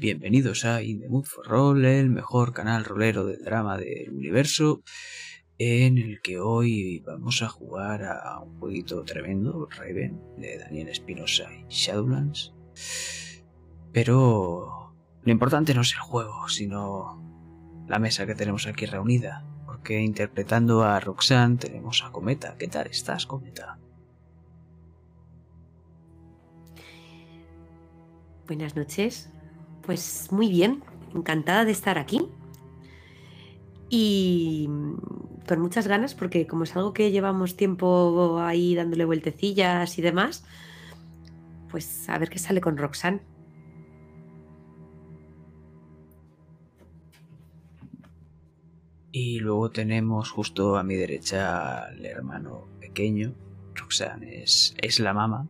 Bienvenidos a In the Mood for Roll, el mejor canal rolero de drama del universo, en el que hoy vamos a jugar a un jueguito tremendo, Raven, de Daniel Espinosa y Shadowlands. Pero lo importante no es el juego, sino la mesa que tenemos aquí reunida, porque interpretando a Roxanne tenemos a Cometa. ¿Qué tal estás, Cometa? Buenas noches. Pues muy bien, encantada de estar aquí. Y con muchas ganas, porque como es algo que llevamos tiempo ahí dándole vueltecillas y demás, pues a ver qué sale con Roxanne. Y luego tenemos justo a mi derecha al hermano pequeño. Roxanne es, es la mamá.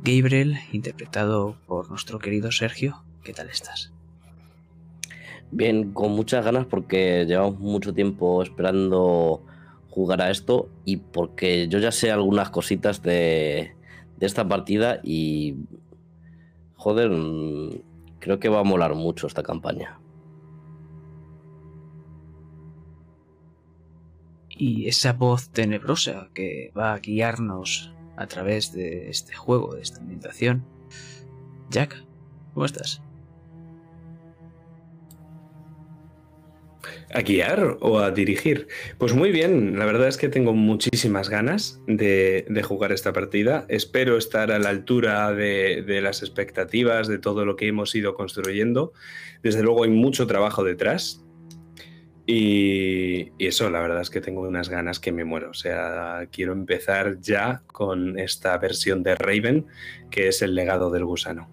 Gabriel, interpretado por nuestro querido Sergio. ¿Qué tal estás? Bien, con muchas ganas porque llevamos mucho tiempo esperando jugar a esto y porque yo ya sé algunas cositas de, de esta partida y... Joder, mm, creo que va a molar mucho esta campaña. Y esa voz tenebrosa que va a guiarnos a través de este juego, de esta ambientación. Jack, ¿cómo estás? ¿A guiar o a dirigir? Pues muy bien, la verdad es que tengo muchísimas ganas de, jugar esta partida. Espero estar a la altura de, de, las expectativas, de todo lo que hemos ido construyendo. Desde luego hay mucho trabajo detrás. Y, y, eso, la verdad es que tengo unas ganas que me muero. O sea, quiero empezar ya con esta versión de Raven, que es el legado del gusano.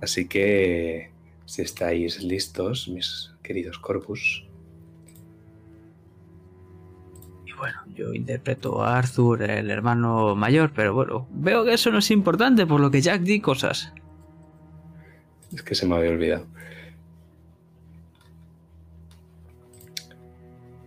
Así que, si estáis listos, mis queridos corpus. Y bueno, yo interpreto a Arthur, el hermano mayor, pero bueno, veo que eso no es importante, por lo que Jack di cosas. Es que se me había olvidado.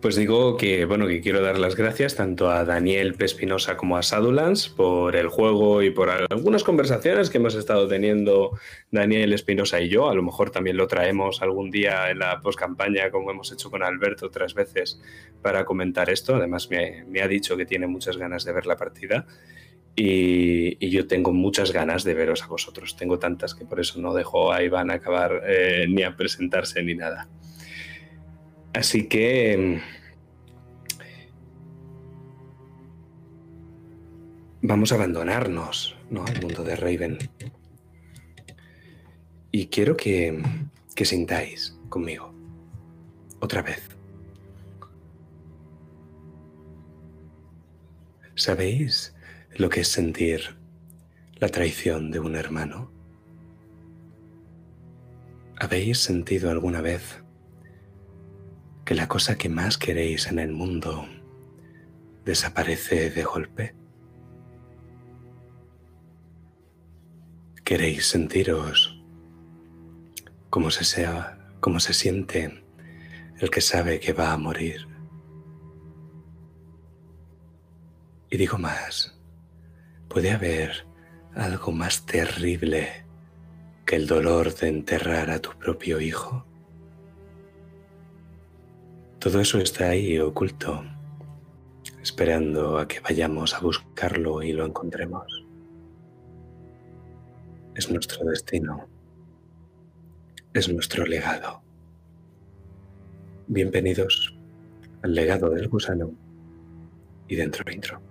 Pues digo que bueno que quiero dar las gracias tanto a Daniel Pespinosa como a Sadulans por el juego y por algunas conversaciones que hemos estado teniendo Daniel Espinosa y yo. A lo mejor también lo traemos algún día en la postcampaña, como hemos hecho con Alberto otras veces, para comentar esto. Además, me, ha dicho que tiene muchas ganas de ver la partida. Y, y, yo tengo muchas ganas de veros a vosotros. Tengo tantas que por eso no dejo a Iván acabar eh, ni a presentarse ni nada. Así que vamos a abandonarnos ¿no? al mundo de Raven. Y quiero que, que sintáis conmigo otra vez. ¿Sabéis lo que es sentir la traición de un hermano? ¿Habéis sentido alguna vez que la cosa que más queréis en el mundo desaparece de golpe? ¿Queréis sentiros como se sea, como se siente el que sabe que va a morir? Y digo más, ¿puede haber algo más terrible que el dolor de enterrar a tu propio hijo? Todo eso está ahí oculto, esperando a que vayamos a buscarlo y lo encontremos. Es nuestro destino. Es nuestro legado. Bienvenidos al legado del gusano y dentro intro.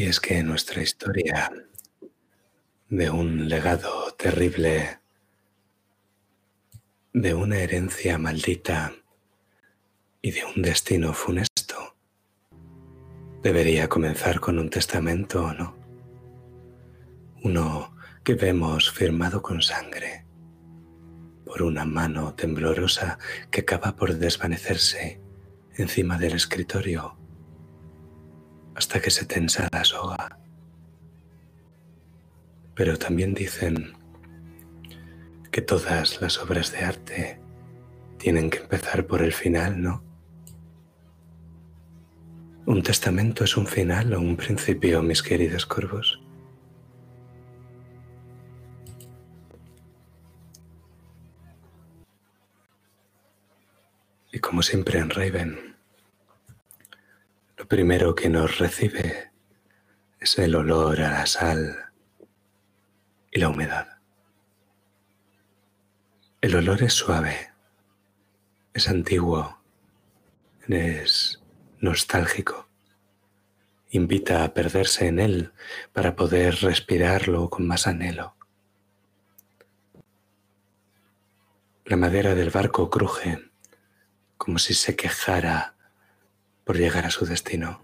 Y es que nuestra historia de un legado terrible, de una herencia maldita y de un destino funesto, debería comenzar con un testamento o no. Uno que vemos firmado con sangre por una mano temblorosa que acaba por desvanecerse encima del escritorio hasta que se tensa la soga. Pero también dicen que todas las obras de arte tienen que empezar por el final, ¿no? ¿Un testamento es un final o un principio, mis queridos corvos? Y como siempre en Raven, primero que nos recibe es el olor a la sal y la humedad. El olor es suave, es antiguo, es nostálgico. Invita a perderse en él para poder respirarlo con más anhelo. La madera del barco cruje como si se quejara por llegar a su destino.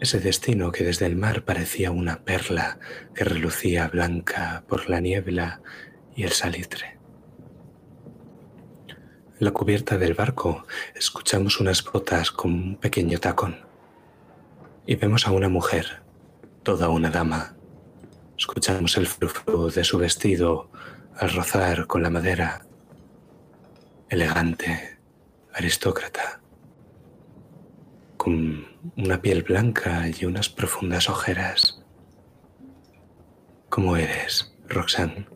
Ese destino que desde el mar parecía una perla que relucía blanca por la niebla y el salitre. En la cubierta del barco escuchamos unas botas con un pequeño tacón y vemos a una mujer, toda una dama. Escuchamos el frufru de su vestido al rozar con la madera elegante, aristócrata, una piel blanca y unas profundas ojeras. ¿Cómo eres, Roxanne?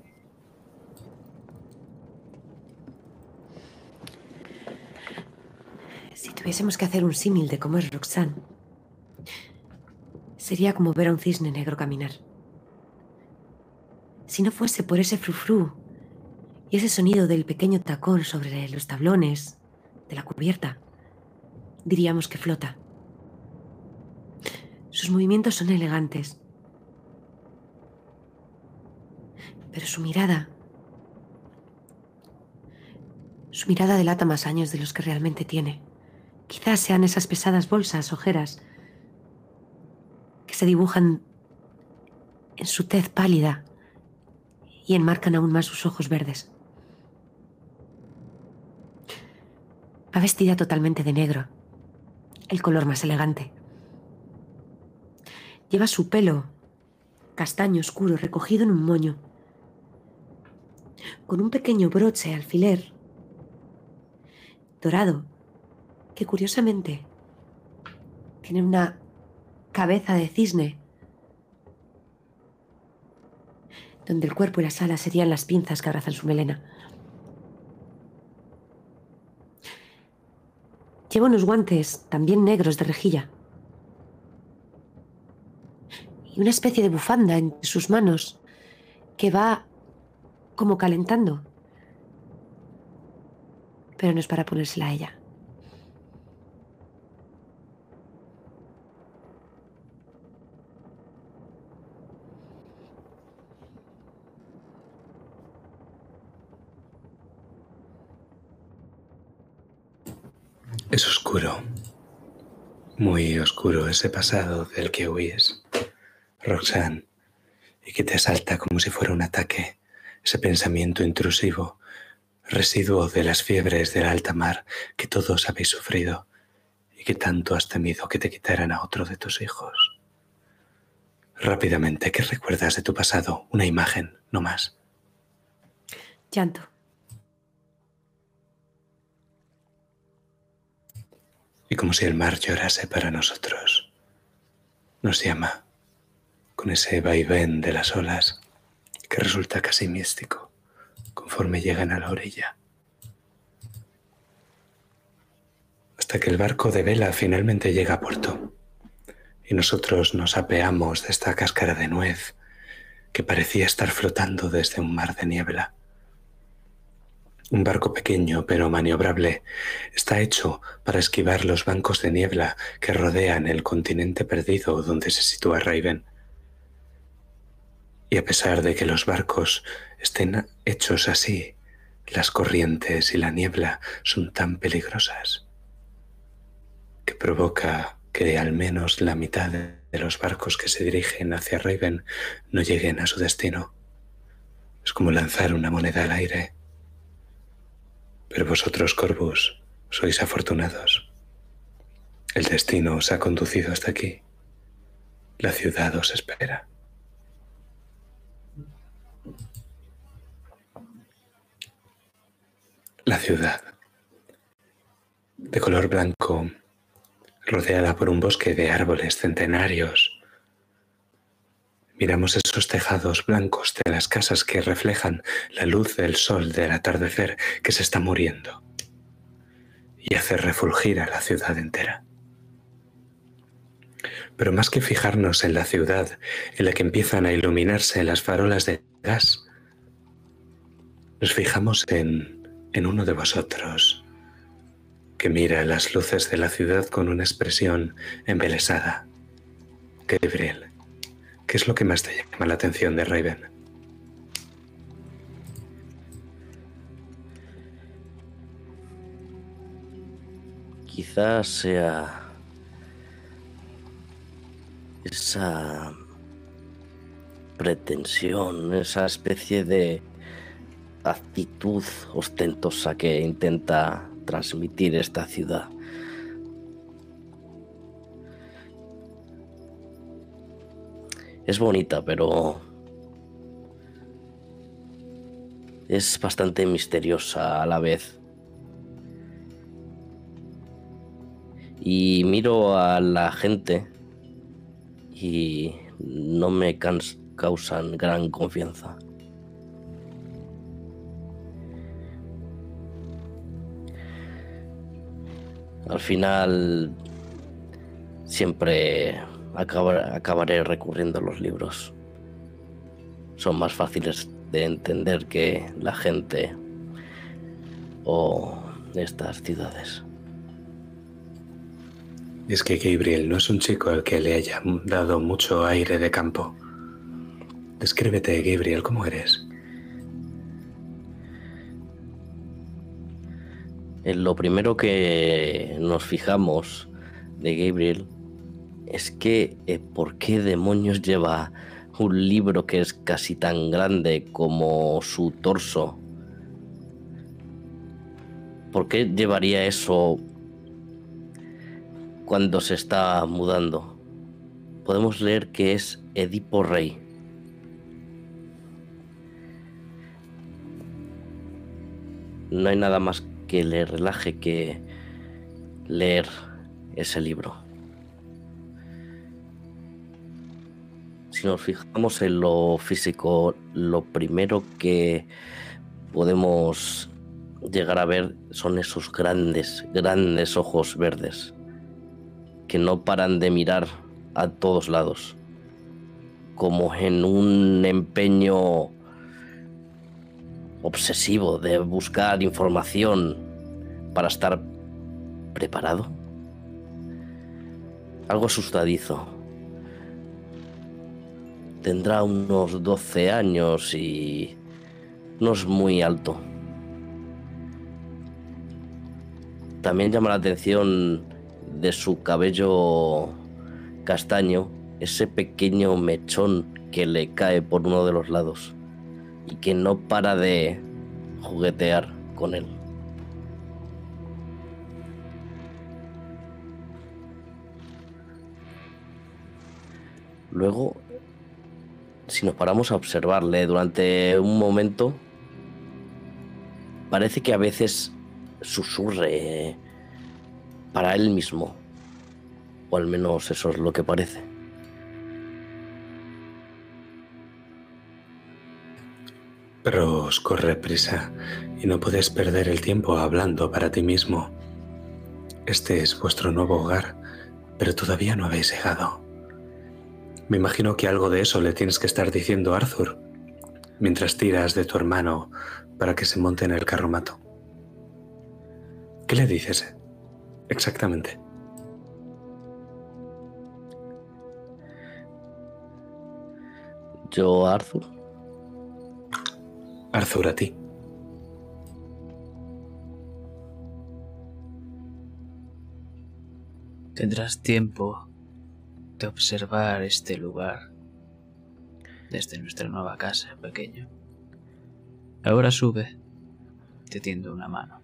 Si tuviésemos que hacer un símil de cómo es Roxanne, sería como ver a un cisne negro caminar. Si no fuese por ese frufru y ese sonido del pequeño tacón sobre los tablones de la cubierta, diríamos que flota. Sus movimientos son elegantes, pero su mirada, su mirada delata más años de los que realmente tiene. Quizás sean esas pesadas bolsas, ojeras, que se dibujan en su tez pálida y enmarcan aún más sus ojos verdes. Va vestida totalmente de negro, el color más elegante. Lleva su pelo castaño oscuro recogido en un moño, con un pequeño broche alfiler dorado, que curiosamente tiene una cabeza de cisne, donde el cuerpo y las alas serían las pinzas que abrazan su melena. Lleva unos guantes también negros de rejilla. Y una especie de bufanda en sus manos que va como calentando. Pero no es para ponérsela a ella. Es oscuro, muy oscuro ese pasado del que huyes, Roxanne, y que te asalta como si fuera un ataque, ese pensamiento intrusivo, residuo de las fiebres de la alta mar que todos habéis sufrido y que tanto has temido que te quitaran a otro de tus hijos. Rápidamente, ¿qué recuerdas de tu pasado? Una imagen, no más. Llanto. y como si el mar llorase para nosotros. Nos llama con ese vaivén de las olas que resulta casi místico conforme llegan a la orilla. Hasta que el barco de vela finalmente llega a puerto y nosotros nos apeamos de esta cáscara de nuez que parecía estar flotando desde un mar de niebla. Un barco pequeño pero maniobrable está hecho para esquivar los bancos de niebla que rodean el continente perdido donde se sitúa Raven. Y a pesar de que los barcos estén hechos así, las corrientes y la niebla son tan peligrosas que provoca que al menos la mitad de los barcos que se dirigen hacia Raven no lleguen a su destino. Es como lanzar una moneda al aire. Pero vosotros, Corvus, sois afortunados. El destino os ha conducido hasta aquí. La ciudad os espera. La ciudad, de color blanco, rodeada por un bosque de árboles centenarios. Miramos esos tejados blancos de las casas que reflejan la luz del sol del atardecer que se está muriendo y hace refulgir a la ciudad entera. Pero más que fijarnos en la ciudad en la que empiezan a iluminarse las farolas de gas, nos fijamos en, en uno de vosotros, que mira las luces de la ciudad con una expresión embelesada. Gabriel, ¿qué es lo que más te llama la atención de Raven? Quizás sea esa pretensión, esa especie de actitud ostentosa que intenta transmitir esta ciudad. Es bonita, pero es bastante misteriosa a la vez. Y miro a la gente y no me causan gran confianza. Al final siempre acabaré recurriendo a los libros. Son más fáciles de entender que la gente o estas ciudades. Es que Gabriel no es un chico al que le haya dado mucho aire de campo. Descríbete, Gabriel, ¿cómo eres? En lo primero que nos fijamos de Gabriel es que eh, ¿por qué demonios lleva un libro que es casi tan grande como su torso? ¿Por qué llevaría eso cuando se está mudando? Podemos leer que es Edipo Rey. No hay nada más que le relaje que leer ese libro. Si nos fijamos en lo físico, lo primero que podemos llegar a ver son esos grandes, grandes ojos verdes que no paran de mirar a todos lados, como en un empeño obsesivo de buscar información para estar preparado. Algo asustadizo. Tendrá unos 12 años y no es muy alto. También llama la atención de su cabello castaño ese pequeño mechón que le cae por uno de los lados y que no para de juguetear con él. Luego, si nos paramos a observarle durante un momento, parece que a veces susurre para él mismo. O al menos eso es lo que parece. Pero os corre prisa y no podéis perder el tiempo hablando para ti mismo. Este es vuestro nuevo hogar, pero todavía no habéis llegado. Me imagino que algo de eso le tienes que estar diciendo a Arthur, mientras tiras de tu hermano para que se monte en el carromato. ¿Qué le dices? Exactamente. Yo, Arthur. Arthur, a ti. Tendrás tiempo de observar este lugar desde nuestra nueva casa, pequeño. Ahora sube, te tiendo una mano.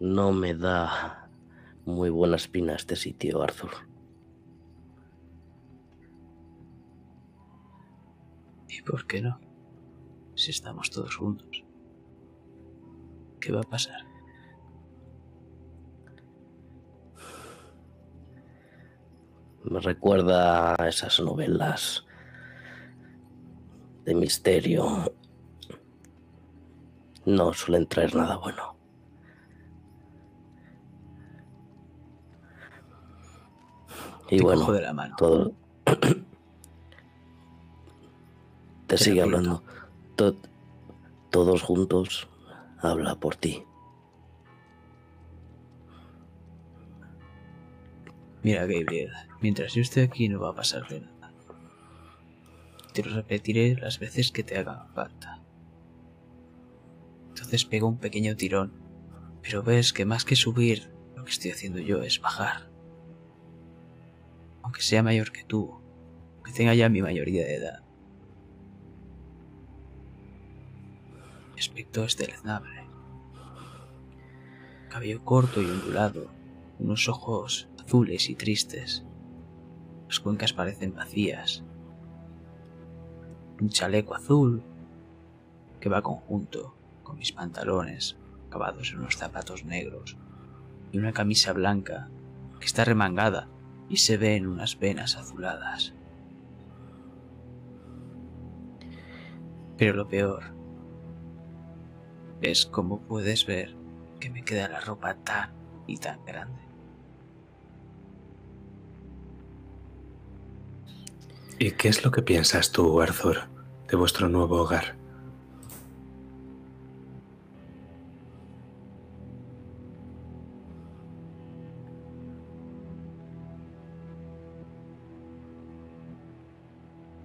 No me da muy buena espina este sitio, Arthur. Por qué no? Si estamos todos juntos. ¿Qué va a pasar? Me recuerda a esas novelas de misterio. No suelen traer nada bueno. Y Te bueno, cojo de la mano. todo. Te sigue hablando. To- todos juntos habla por ti. Mira, Gabriel, mientras yo esté aquí no va a pasar de nada. Te lo repetiré las veces que te hagan falta. Entonces pega un pequeño tirón, pero ves que más que subir, lo que estoy haciendo yo es bajar. Aunque sea mayor que tú, que tenga ya mi mayoría de edad. Aspecto es deleznable. Cabello corto y ondulado, unos ojos azules y tristes. Las cuencas parecen vacías. Un chaleco azul que va conjunto con mis pantalones acabados en unos zapatos negros y una camisa blanca que está remangada y se ven unas venas azuladas. Pero lo peor es cómo puedes ver que me queda la ropa tan y tan grande. ¿Y qué es lo que piensas tú, Arthur, de vuestro nuevo hogar?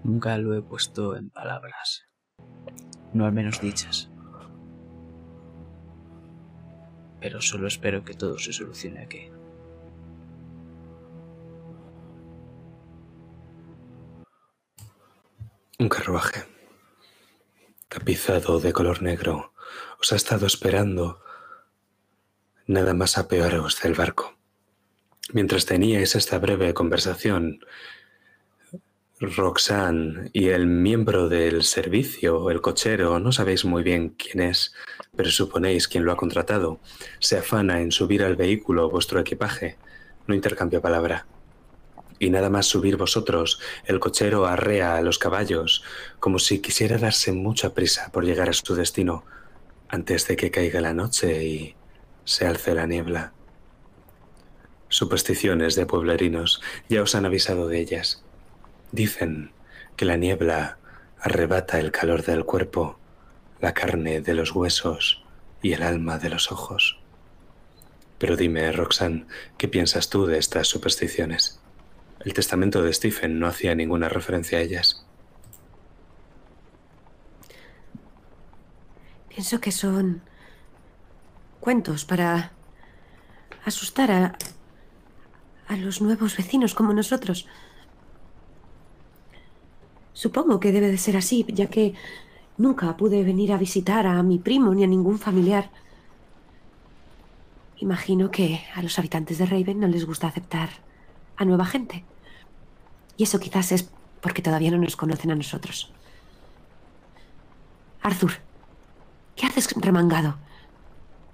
Nunca lo he puesto en palabras, no al menos dichas. Pero solo espero que todo se solucione aquí. Un carruaje, tapizado de color negro, os ha estado esperando nada más apearos del barco. Mientras teníais esta breve conversación, Roxanne y el miembro del servicio, el cochero, no sabéis muy bien quién es, pero suponéis quién lo ha contratado, se afana en subir al vehículo vuestro equipaje. No intercambia palabra. Y nada más subir vosotros, el cochero arrea a los caballos, como si quisiera darse mucha prisa por llegar a su destino, antes de que caiga la noche y se alce la niebla. Supersticiones de pueblerinos, ya os han avisado de ellas. Dicen que la niebla arrebata el calor del cuerpo, la carne de los huesos y el alma de los ojos. Pero dime, Roxanne, ¿qué piensas tú de estas supersticiones? El testamento de Stephen no hacía ninguna referencia a ellas. Pienso que son cuentos para asustar a, a los nuevos vecinos como nosotros. Supongo que debe de ser así, ya que nunca pude venir a visitar a mi primo ni a ningún familiar. Imagino que a los habitantes de Raven no les gusta aceptar a nueva gente. Y eso quizás es porque todavía no nos conocen a nosotros. Arthur, ¿qué haces remangado?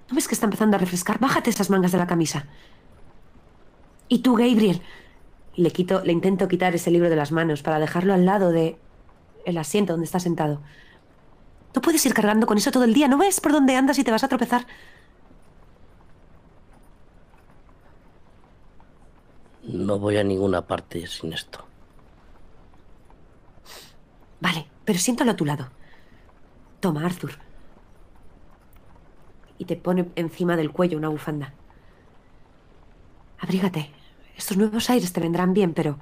¿No ves que está empezando a refrescar? Bájate esas mangas de la camisa. Y tú, Gabriel. Y le quito, le intento quitar ese libro de las manos para dejarlo al lado de el asiento donde está sentado. No puedes ir cargando con eso todo el día. ¿No ves por dónde andas y te vas a tropezar? No voy a ninguna parte sin esto. Vale, pero siéntalo a tu lado. Toma, Arthur. Y te pone encima del cuello una bufanda. Abrígate. Estos nuevos aires te vendrán bien, pero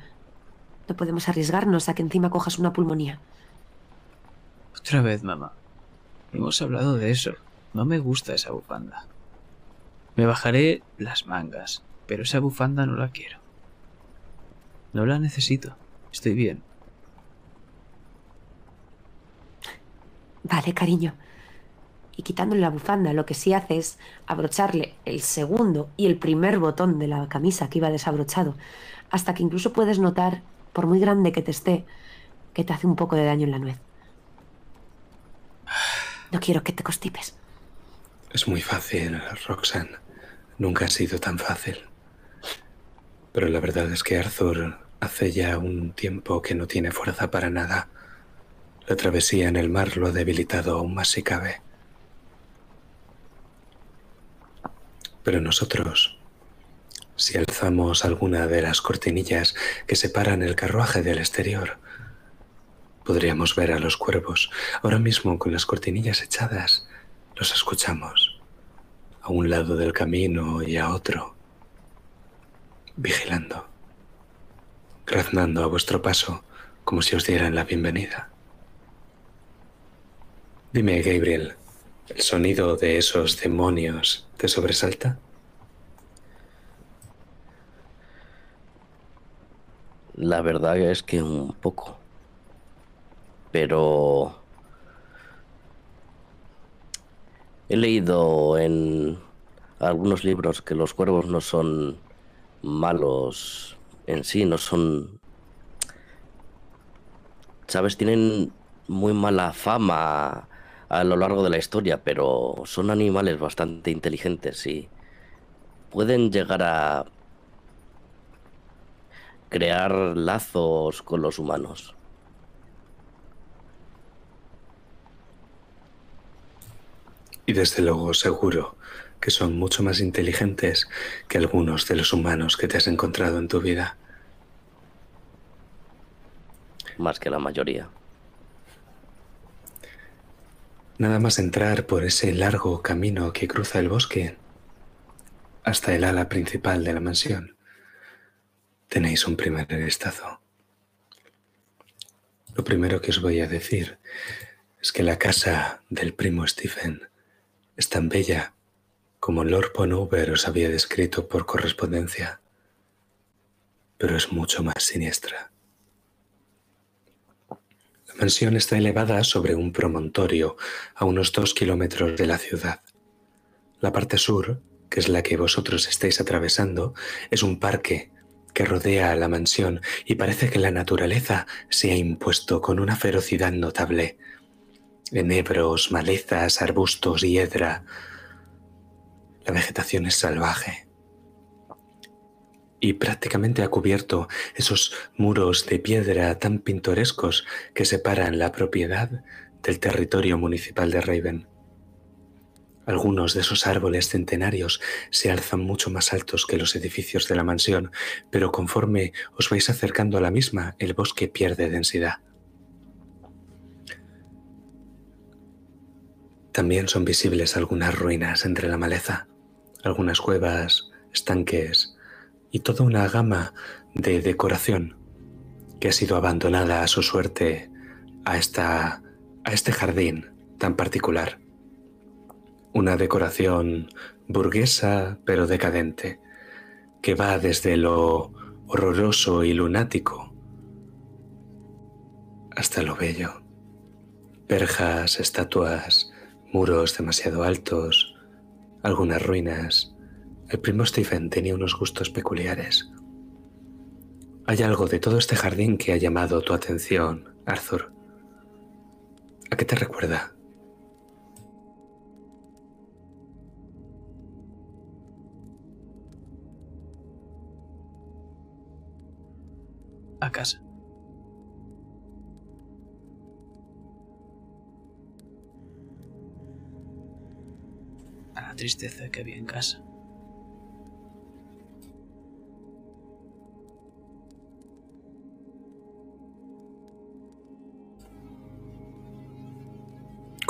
no podemos arriesgarnos a que encima cojas una pulmonía. Otra vez, mamá. Hemos hablado de eso. No me gusta esa bufanda. Me bajaré las mangas, pero esa bufanda no la quiero. No la necesito. Estoy bien. Vale, cariño. Y quitándole la bufanda, lo que sí hace es abrocharle el segundo y el primer botón de la camisa que iba desabrochado, hasta que incluso puedes notar, por muy grande que te esté, que te hace un poco de daño en la nuez. No quiero que te constipes. Es muy fácil, Roxanne. Nunca ha sido tan fácil. Pero la verdad es que Arthur hace ya un tiempo que no tiene fuerza para nada. La travesía en el mar lo ha debilitado aún más si cabe. Pero nosotros, si alzamos alguna de las cortinillas que separan el carruaje del exterior, podríamos ver a los cuervos. Ahora mismo con las cortinillas echadas, los escuchamos, a un lado del camino y a otro, vigilando, graznando a vuestro paso como si os dieran la bienvenida. Dime, Gabriel, ¿el sonido de esos demonios te sobresalta? La verdad es que un poco. Pero he leído en algunos libros que los cuervos no son malos en sí, no son... ¿Sabes? Tienen muy mala fama a lo largo de la historia, pero son animales bastante inteligentes y pueden llegar a crear lazos con los humanos. Y desde luego seguro que son mucho más inteligentes que algunos de los humanos que te has encontrado en tu vida. Más que la mayoría. Nada más entrar por ese largo camino que cruza el bosque hasta el ala principal de la mansión, tenéis un primer vistazo. Lo primero que os voy a decir es que la casa del primo Stephen es tan bella como Lord Ponover os había descrito por correspondencia, pero es mucho más siniestra. La mansión está elevada sobre un promontorio a unos dos kilómetros de la ciudad. La parte sur, que es la que vosotros estáis atravesando, es un parque que rodea a la mansión y parece que la naturaleza se ha impuesto con una ferocidad notable. Enebros, malezas, arbustos, hiedra. La vegetación es salvaje y prácticamente ha cubierto esos muros de piedra tan pintorescos que separan la propiedad del territorio municipal de Raven. Algunos de esos árboles centenarios se alzan mucho más altos que los edificios de la mansión, pero conforme os vais acercando a la misma, el bosque pierde densidad. También son visibles algunas ruinas entre la maleza, algunas cuevas, estanques, y toda una gama de decoración que ha sido abandonada a su suerte a, esta, a este jardín tan particular. Una decoración burguesa pero decadente, que va desde lo horroroso y lunático hasta lo bello. Perjas, estatuas, muros demasiado altos, algunas ruinas, el primo Stephen tenía unos gustos peculiares. Hay algo de todo este jardín que ha llamado tu atención, Arthur. ¿A qué te recuerda? A casa. A la tristeza que había en casa.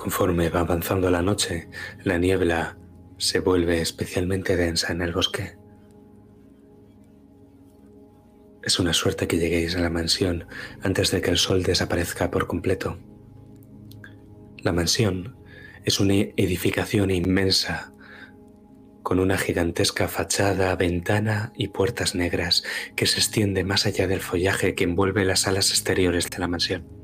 Conforme va avanzando la noche, la niebla se vuelve especialmente densa en el bosque. Es una suerte que lleguéis a la mansión antes de que el sol desaparezca por completo. La mansión es una edificación inmensa con una gigantesca fachada, ventana y puertas negras que se extiende más allá del follaje que envuelve las alas exteriores de la mansión.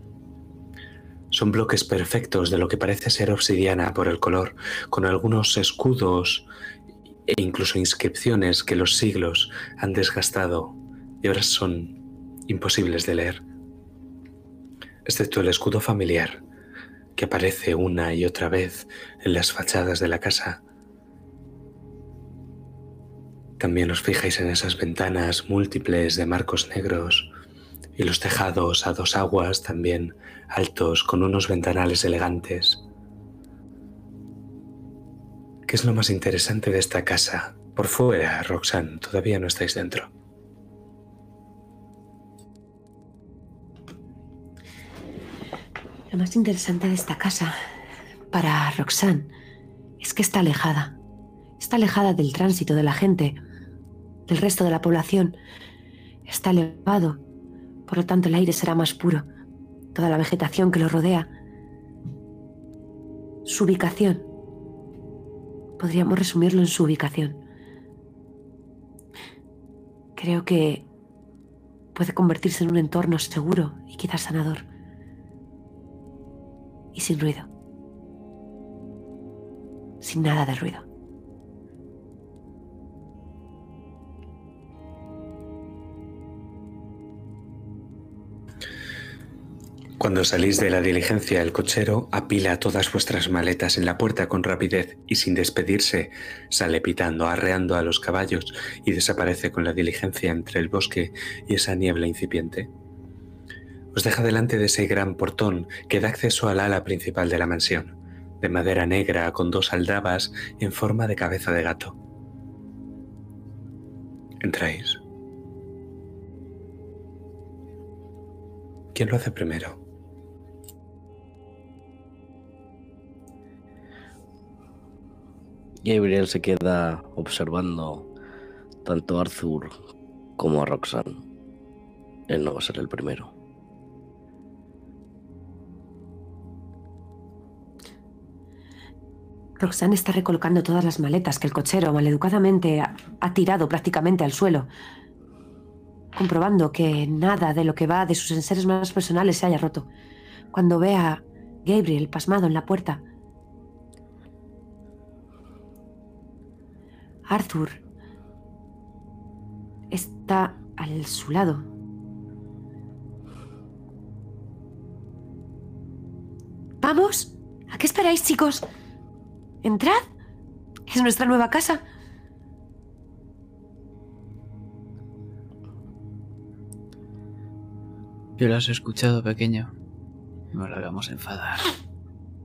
Son bloques perfectos de lo que parece ser obsidiana por el color, con algunos escudos e incluso inscripciones que los siglos han desgastado y ahora son imposibles de leer, excepto el escudo familiar que aparece una y otra vez en las fachadas de la casa. También os fijáis en esas ventanas múltiples de marcos negros y los tejados a dos aguas también altos con unos ventanales elegantes. ¿Qué es lo más interesante de esta casa? Por fuera, Roxanne, todavía no estáis dentro. Lo más interesante de esta casa, para Roxanne, es que está alejada. Está alejada del tránsito de la gente, del resto de la población. Está elevado, por lo tanto el aire será más puro. Toda la vegetación que lo rodea. Su ubicación. Podríamos resumirlo en su ubicación. Creo que puede convertirse en un entorno seguro y quizás sanador y sin ruido. Sin nada de ruido. Cuando salís de la diligencia, el cochero apila todas vuestras maletas en la puerta con rapidez y sin despedirse sale pitando, arreando a los caballos y desaparece con la diligencia entre el bosque y esa niebla incipiente os deja delante de ese gran portón que da acceso al ala principal de la mansión, de madera negra con dos aldabas en forma de cabeza de gato. Entráis. ¿Quién lo hace primero? Gabriel se queda observando tanto a Arthur como a Roxanne. Él no va a ser el primero. Roxanne está recolocando todas las maletas que el cochero maleducadamente ha, ha tirado prácticamente al suelo, comprobando que nada de lo que va de sus enseres más personales se haya roto. Cuando ve a Gabriel pasmado en la puerta, Arthur está al su lado. ¿Vamos? ¿A qué esperáis, chicos? Entrad. Es nuestra nueva casa. Yo lo has escuchado, pequeño. No lo hagamos enfadar.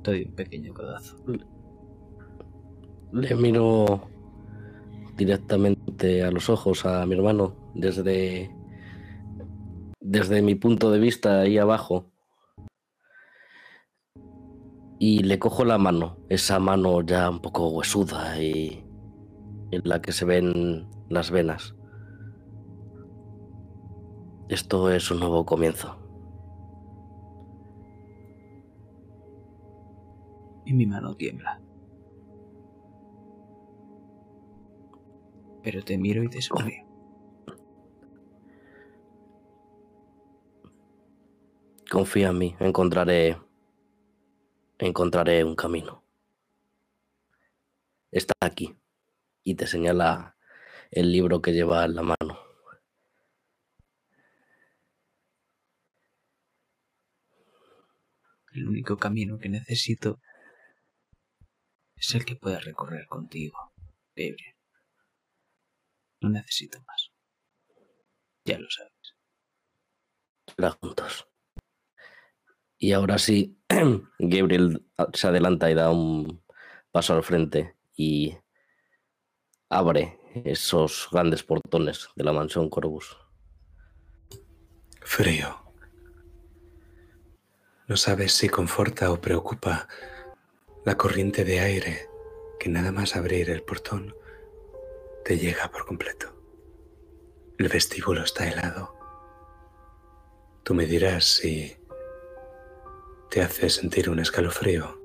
Doy un pequeño codazo. Le miro directamente a los ojos a mi hermano desde desde mi punto de vista ahí abajo y le cojo la mano, esa mano ya un poco huesuda y en la que se ven las venas. Esto es un nuevo comienzo. Y mi mano tiembla. Pero te miro y te sonrío. Confía en mí, encontraré encontraré un camino. Está aquí y te señala el libro que lleva en la mano. El único camino que necesito es el que pueda recorrer contigo, Gabriel. No necesito más. Ya lo sabes. La juntos. Y ahora sí, Gabriel se adelanta y da un paso al frente y abre esos grandes portones de la mansión Corvus. Frío. No sabes si conforta o preocupa la corriente de aire que nada más abrir el portón te llega por completo. El vestíbulo está helado. Tú me dirás si te hace sentir un escalofrío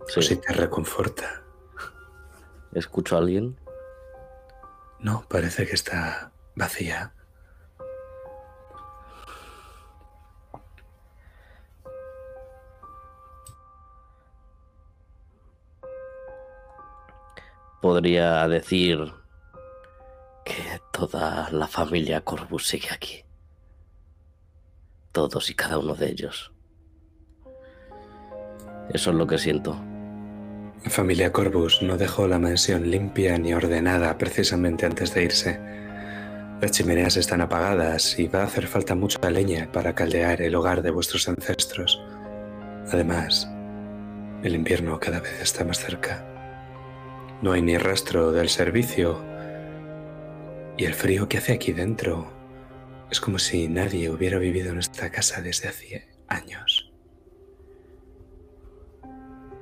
o si te reconforta. ¿Escucho a alguien? No, parece que está vacía. Podría decir que toda la familia Corbus sigue aquí. Todos y cada uno de ellos. Eso es lo que siento. La familia Corbus no dejó la mansión limpia ni ordenada precisamente antes de irse. Las chimeneas están apagadas y va a hacer falta mucha leña para caldear el hogar de vuestros ancestros. Además, el invierno cada vez está más cerca. No hay ni rastro del servicio y el frío que hace aquí dentro es como si nadie hubiera vivido en esta casa desde hace años.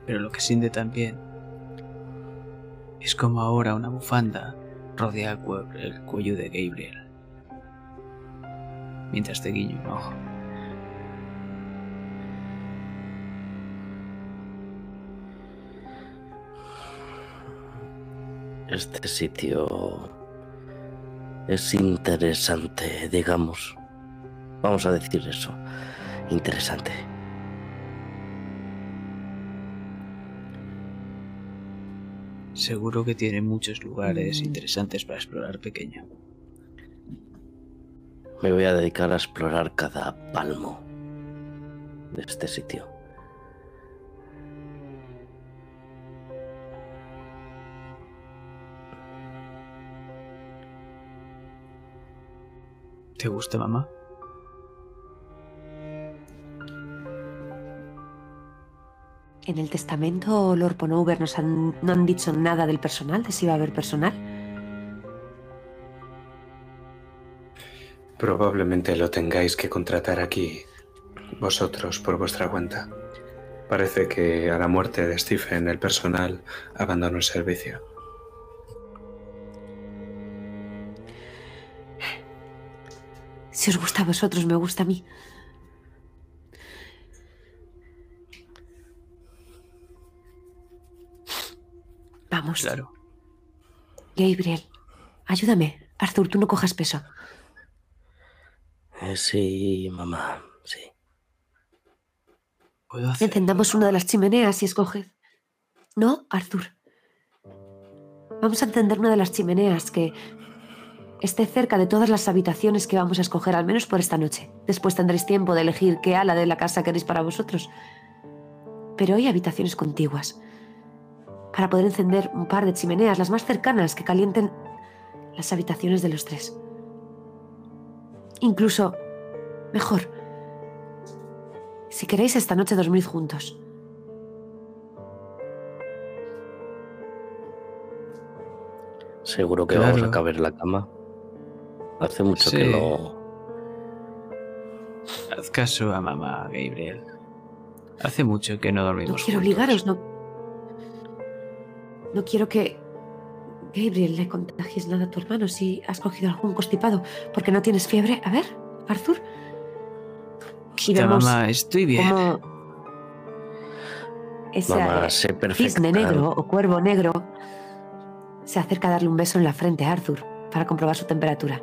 Pero lo que siente también es como ahora una bufanda rodea el cuello de Gabriel. Mientras te guiño un ojo. Este sitio es interesante, digamos. Vamos a decir eso. Interesante. Seguro que tiene muchos lugares interesantes para explorar pequeño. Me voy a dedicar a explorar cada palmo de este sitio. ¿Te gusta, mamá? ¿En el testamento Lord Ponover nos han, no han dicho nada del personal, de si va a haber personal? Probablemente lo tengáis que contratar aquí vosotros por vuestra cuenta. Parece que a la muerte de Stephen el personal abandonó el servicio. Si os gusta a vosotros, me gusta a mí. Vamos. Claro. Gabriel, ayúdame. Arthur, tú no cojas peso. Eh, sí, mamá, sí. Puedo hacer. Encendamos una de las chimeneas y escoged. ¿No, Arthur? Vamos a encender una de las chimeneas que esté cerca de todas las habitaciones que vamos a escoger, al menos por esta noche. Después tendréis tiempo de elegir qué ala de la casa queréis para vosotros. Pero hay habitaciones contiguas. Para poder encender un par de chimeneas, las más cercanas, que calienten las habitaciones de los tres. Incluso, mejor, si queréis esta noche dormid juntos. Seguro que Claro. vamos a caber en la cama. Hace mucho que no. Haz caso a mamá, Gabriel. Hace mucho que no dormimos. No quiero juntos. obligaros, no. No quiero que. Gabriel, le contagies nada a tu hermano si has cogido algún constipado porque no tienes fiebre. A ver, Arthur. Y Quita, mamá, estoy bien. cómo. Ese Mamá, sé cisne negro o cuervo negro se acerca a darle un beso en la frente a Arthur para comprobar su temperatura.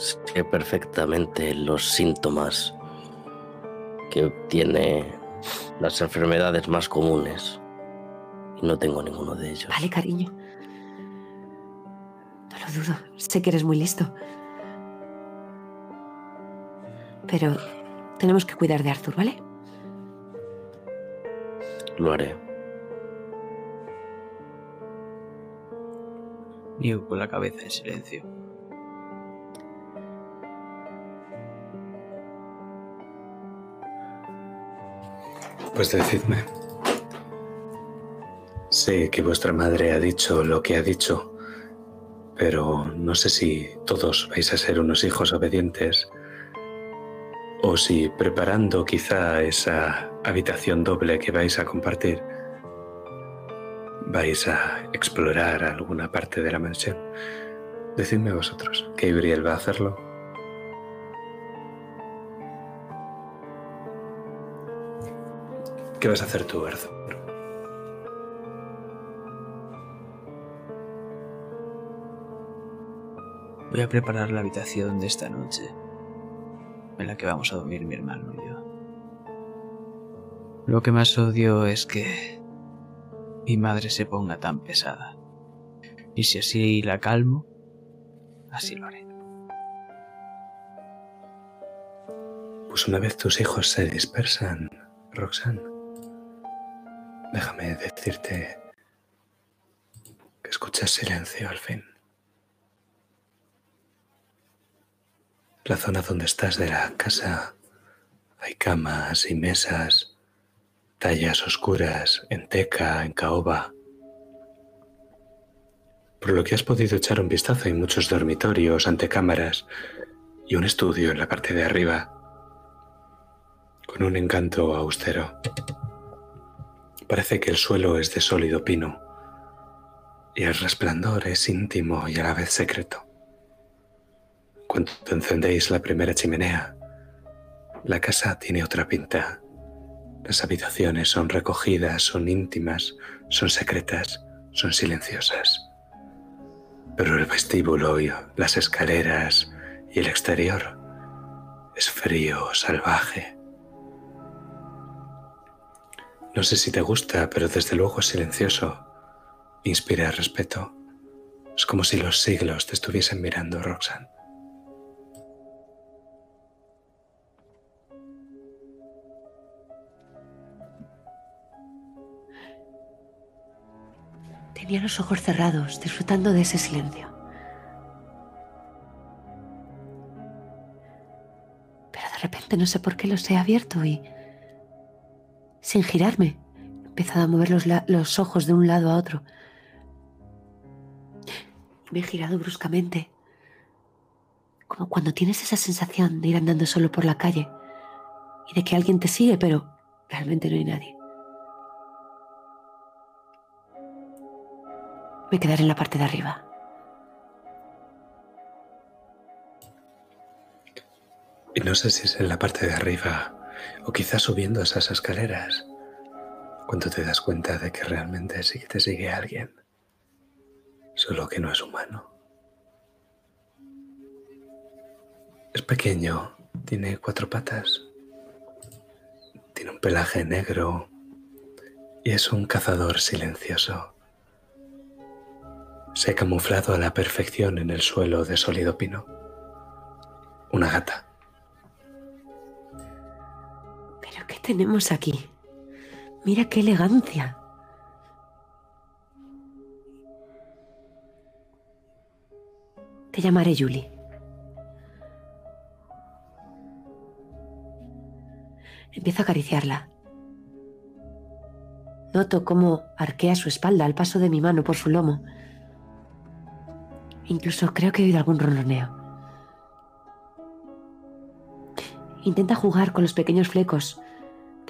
Sé perfectamente los síntomas que tiene las enfermedades más comunes. Y no tengo ninguno de ellos. Vale, cariño. No lo dudo. Sé que eres muy listo. Pero tenemos que cuidar de Arthur, ¿vale? Lo haré. Niego con la cabeza en silencio. Pues decidme. Sé que vuestra madre ha dicho lo que ha dicho, pero no sé si todos vais a ser unos hijos obedientes o si preparando quizá esa habitación doble que vais a compartir, vais a explorar alguna parte de la mansión. Decidme vosotros, ¿Gabriel va a hacerlo? ¿Qué vas a hacer tú, Arthur? Voy a preparar la habitación de esta noche, en la que vamos a dormir mi hermano y yo. Lo que más odio es que mi madre se ponga tan pesada. Y si así la calmo, así lo haré. Pues una vez tus hijos se dispersan, Roxanne, déjame decirte que escuchas silencio al fin. La zona donde estás de la casa hay camas y mesas, tallas oscuras en teca, en caoba. Por lo que has podido echar un vistazo hay muchos dormitorios, antecámaras y un estudio en la parte de arriba, con un encanto austero. Parece que el suelo es de sólido pino y el resplandor es íntimo y a la vez secreto. Cuando encendéis la primera chimenea, la casa tiene otra pinta. Las habitaciones son recogidas, son íntimas, son secretas, son silenciosas. Pero el vestíbulo, las escaleras y el exterior es frío, salvaje. No sé si te gusta, pero desde luego es silencioso. Inspira respeto. Es como si los siglos te estuviesen mirando, Roxanne. Tenía los ojos cerrados, disfrutando de ese silencio. Pero de repente no sé por qué los he abierto y, sin girarme, he empezado a mover los, los ojos de un lado a otro. Me he girado bruscamente, como cuando tienes esa sensación de ir andando solo por la calle y de que alguien te sigue, pero realmente no hay nadie. Me quedaré en la parte de arriba. No sé si es en la parte de arriba o quizás subiendo esas escaleras cuando te das cuenta de que realmente sí que te sigue alguien, solo que no es humano. Es pequeño, tiene cuatro patas, tiene un pelaje negro y es un cazador silencioso se ha camuflado a la perfección en el suelo de sólido pino. Una gata. Qué tenemos aquí? Mira qué elegancia. Te llamaré Julie. Empiezo a acariciarla. Noto cómo arquea su espalda al paso de mi mano por su lomo Incluso creo que he oído algún ronroneo. Intenta jugar con los pequeños flecos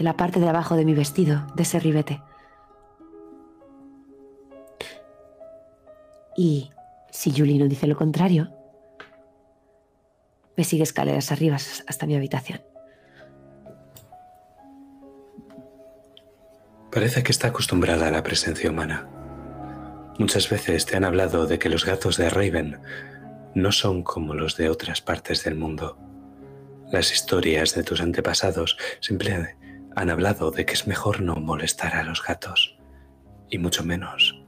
de la parte de abajo de mi vestido, de ese ribete. Y si Julie no dice lo contrario, me sigue escaleras arriba hasta mi habitación. Parece que está acostumbrada a la presencia humana. Muchas veces te han hablado de que los gatos de Raven no son como los de otras partes del mundo. Las historias de tus antepasados siempre han hablado de que es mejor no molestar a los gatos, y mucho menos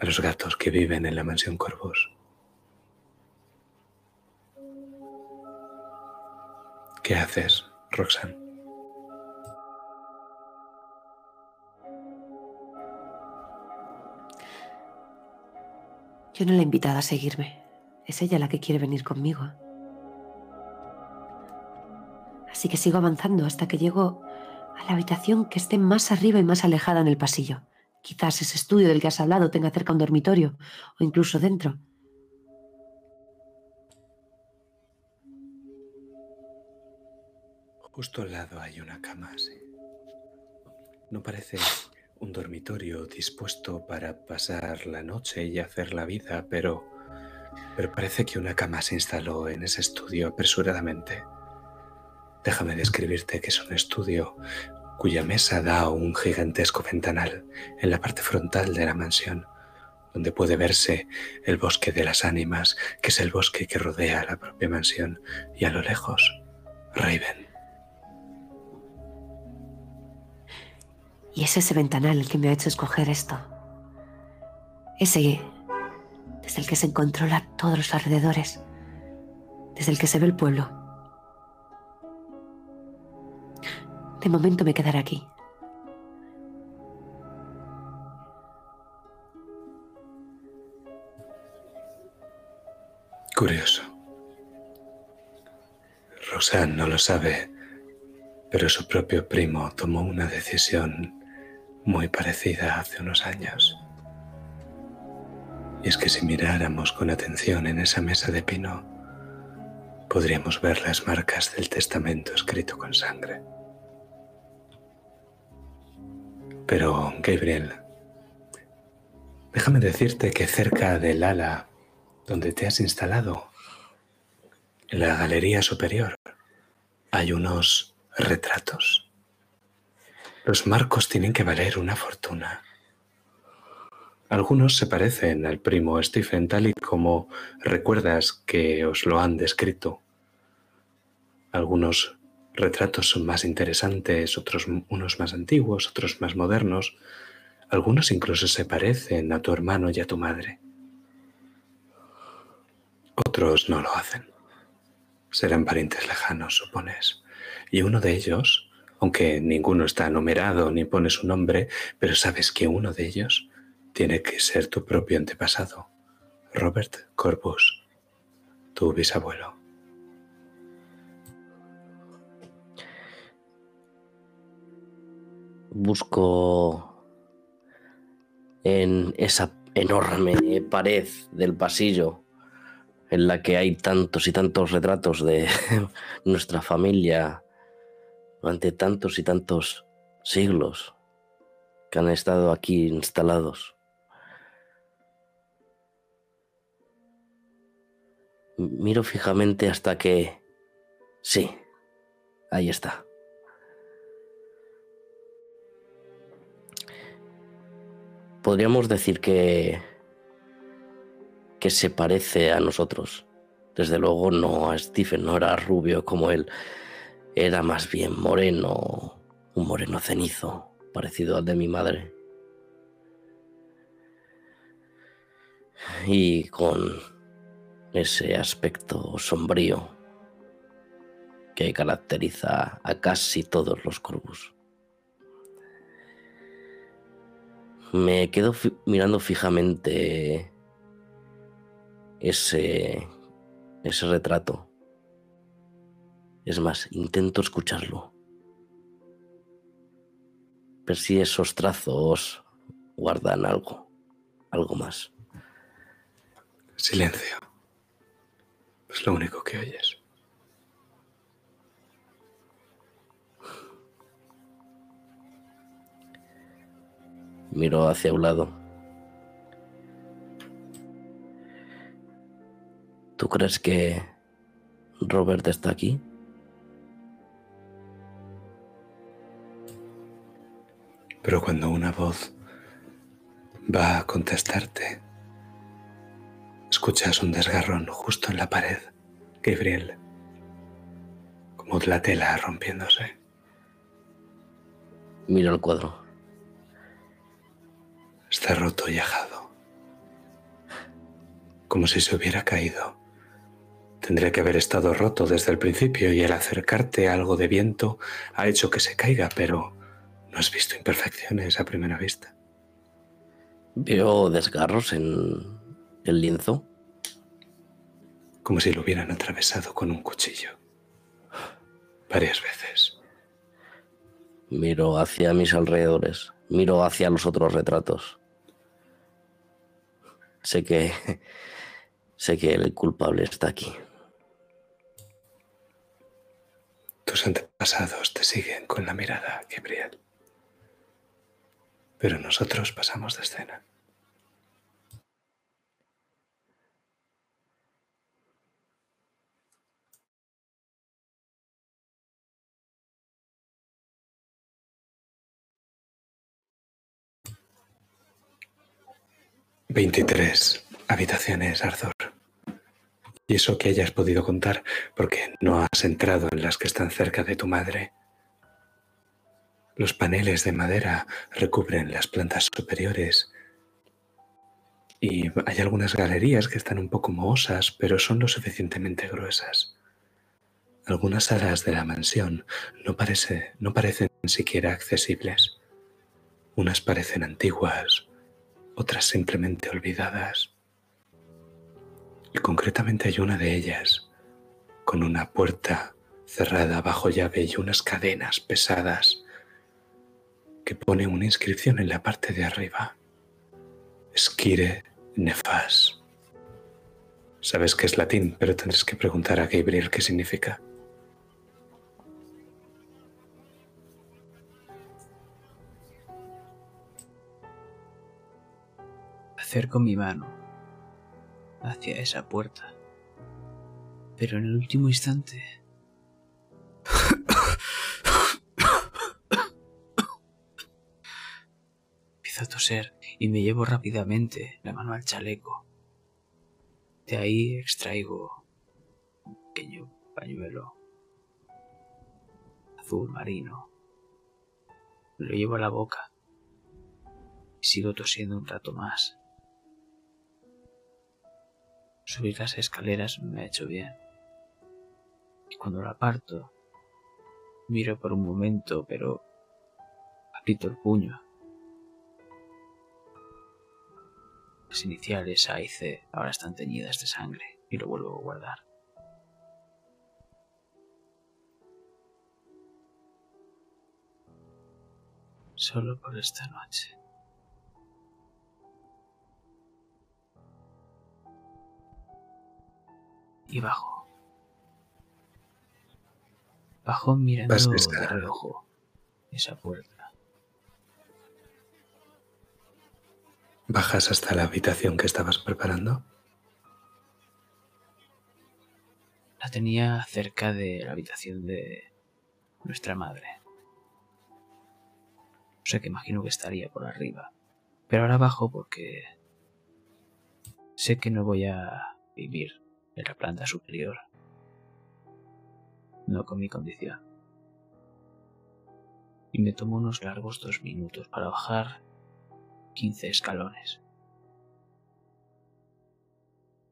a los gatos que viven en la mansión Corvus. ¿Qué haces, Roxanne? Yo no la he invitado a seguirme. Es ella la que quiere venir conmigo. Así que sigo avanzando hasta que llego a la habitación que esté más arriba y más alejada en el pasillo. Quizás ese estudio del que has hablado tenga cerca un dormitorio o incluso dentro. Justo al lado hay una cama, sí. No parece un dormitorio dispuesto para pasar la noche y hacer la vida, pero, pero parece que una cama se instaló en ese estudio apresuradamente. Déjame describirte que es un estudio cuya mesa da un gigantesco ventanal en la parte frontal de la mansión, donde puede verse el bosque de las ánimas, que es el bosque que rodea la propia mansión, y a lo lejos, Raven. Y es ese ventanal el que me ha hecho escoger esto. Ese desde el que se controla todos los alrededores, desde el que se ve el pueblo. De momento me quedaré aquí. Curioso. Rosanne no lo sabe, pero su propio primo tomó una decisión muy parecida hace unos años. Y es que si miráramos con atención en esa mesa de pino, podríamos ver las marcas del testamento escrito con sangre. Pero, Gabriel, déjame decirte que cerca del ala donde te has instalado, en la galería superior, hay unos retratos. Los marcos tienen que valer una fortuna. Algunos se parecen al primo Stephen tal y como recuerdas que os lo han descrito. Algunos retratos son más interesantes, otros unos más antiguos, otros más modernos. Algunos incluso se parecen a tu hermano y a tu madre. Otros no lo hacen. Serán parientes lejanos, supones. Y uno de ellos, aunque ninguno está numerado ni pone su nombre, pero sabes que uno de ellos tiene que ser tu propio antepasado, Robert Corbus, tu bisabuelo. Busco en esa enorme pared del pasillo en la que hay tantos y tantos retratos de nuestra familia durante tantos y tantos siglos que han estado aquí instalados. Miro fijamente hasta que... Sí, ahí está. Podríamos decir que que se parece a nosotros. Desde luego no a Stephen, no era rubio como él, era más bien moreno, un moreno cenizo, parecido al de mi madre. Y con ese aspecto sombrío que caracteriza a casi todos los corvus. Me quedo mirando fijamente ese, ese retrato. Es más, intento escucharlo. Ver si esos trazos guardan algo, algo más. Silencio. Es lo único que oyes. Miro hacia un lado. ¿Tú crees que Robert está aquí? Pero cuando una voz va a contestarte, escuchas un desgarrón justo en la pared, Gabriel, como la tela rompiéndose. Mira el cuadro. Está roto y ajado, como si se hubiera caído Tendría que haber estado roto desde el principio y el acercarte a algo de viento ha hecho que se caiga, pero no has visto imperfecciones a primera vista. Veo desgarros en el lienzo. Como si lo hubieran atravesado con un cuchillo. Varias veces. Miro hacia mis alrededores. Miro hacia los otros retratos. Sé que. Sé que el culpable está aquí. Tus antepasados te siguen con la mirada, Gabriel. pero nosotros pasamos de escena. Veintitrés habitaciones, Arthur. Y eso que hayas podido contar porque no has entrado en las que están cerca de tu madre. Los paneles de madera recubren las plantas superiores y hay algunas galerías que están un poco mohosas, pero son lo suficientemente gruesas. Algunas salas de la mansión no, parece, no parecen siquiera accesibles. Unas parecen antiguas, otras simplemente olvidadas. Y concretamente hay una de ellas, con una puerta cerrada bajo llave y unas cadenas pesadas que pone una inscripción en la parte de arriba. Esquire nefas. Sabes que es latín, pero tendrás que preguntar a Gabriel qué significa. Acerco mi mano hacia esa puerta, pero en el último instante empiezo a toser y me llevo rápidamente la mano al chaleco. De ahí extraigo un pequeño pañuelo azul marino. Lo llevo a la boca y sigo tosiendo un rato más. Subir las escaleras me ha hecho bien. Y cuando la parto, miro por un momento, pero aprieto el puño Las iniciales A y C ahora están teñidas de sangre y lo vuelvo a guardar. Solo por esta noche. Y bajo. Bajo mirando de reojo esa puerta. ¿Bajas hasta la habitación que estabas preparando? La tenía cerca de la habitación de nuestra madre. O sea que imagino que estaría por arriba. Pero ahora bajo porque sé que no voy a vivir en la planta superior. No con mi condición. Y me tomo unos largos dos minutos para bajar 15 escalones.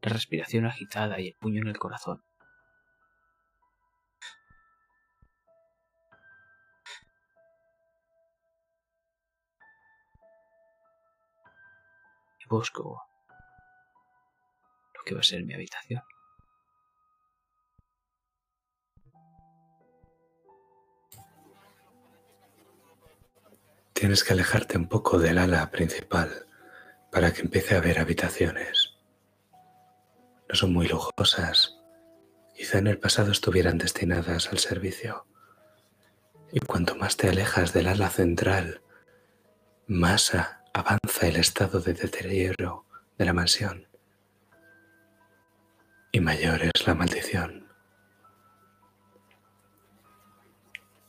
La respiración agitada y el puño en el corazón. Y busco lo que va a ser mi habitación. Tienes que alejarte un poco del ala principal para que empiece a haber habitaciones. No son muy lujosas. Quizá en el pasado estuvieran destinadas al servicio. Y cuanto más te alejas del ala central, más avanza el estado de deterioro de la mansión. Y mayor es la maldición.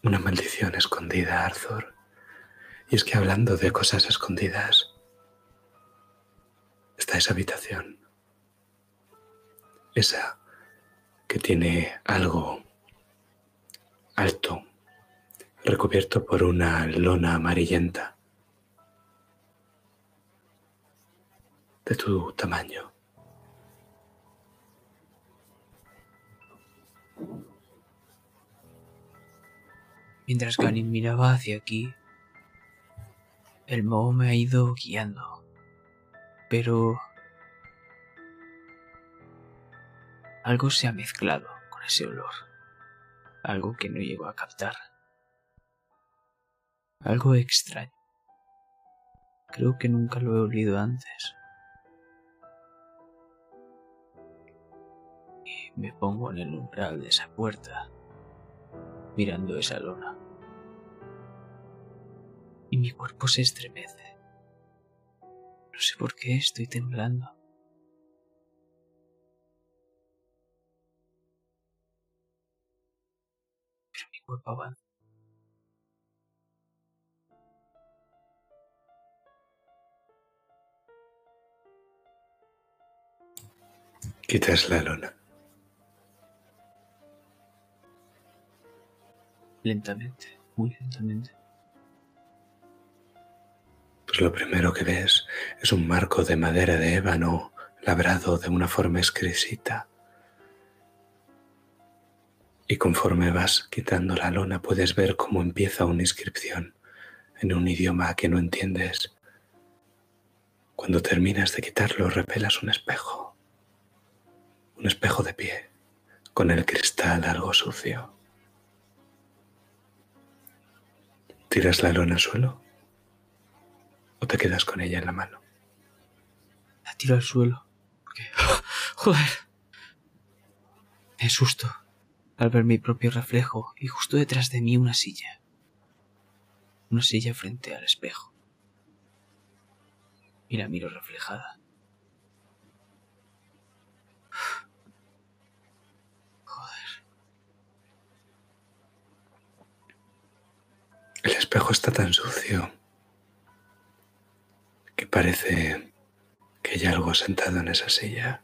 Una maldición escondida, Arthur y es que hablando de cosas escondidas, está esa habitación. Esa que tiene algo alto, recubierto por una lona amarillenta de tu tamaño. Mientras Ganin miraba hacia aquí, el moho me ha ido guiando. Pero... Algo se ha mezclado con ese olor. Algo que no llego a captar. Algo extraño. Creo que nunca lo he olido antes. Y me pongo en el umbral de esa puerta, mirando esa lona mi cuerpo se estremece. No sé por qué estoy temblando. Pero mi cuerpo avanza. Quitas la lona. Lentamente, muy lentamente. Pues lo primero que ves es un marco de madera de ébano labrado de una forma exquisita. Y conforme vas quitando la lona puedes ver cómo empieza una inscripción en un idioma que no entiendes. Cuando terminas de quitarlo repelas un espejo. Un espejo de pie, con el cristal algo sucio. ¿Tiras la lona al suelo? ¿O te quedas con ella en la mano? La tiro al suelo. Porque... ¡Joder! Me asusto al ver mi propio reflejo y justo detrás de mí una silla. Una silla frente al espejo. Y la miro reflejada. Joder. El espejo está tan sucio que parece que hay algo sentado en esa silla.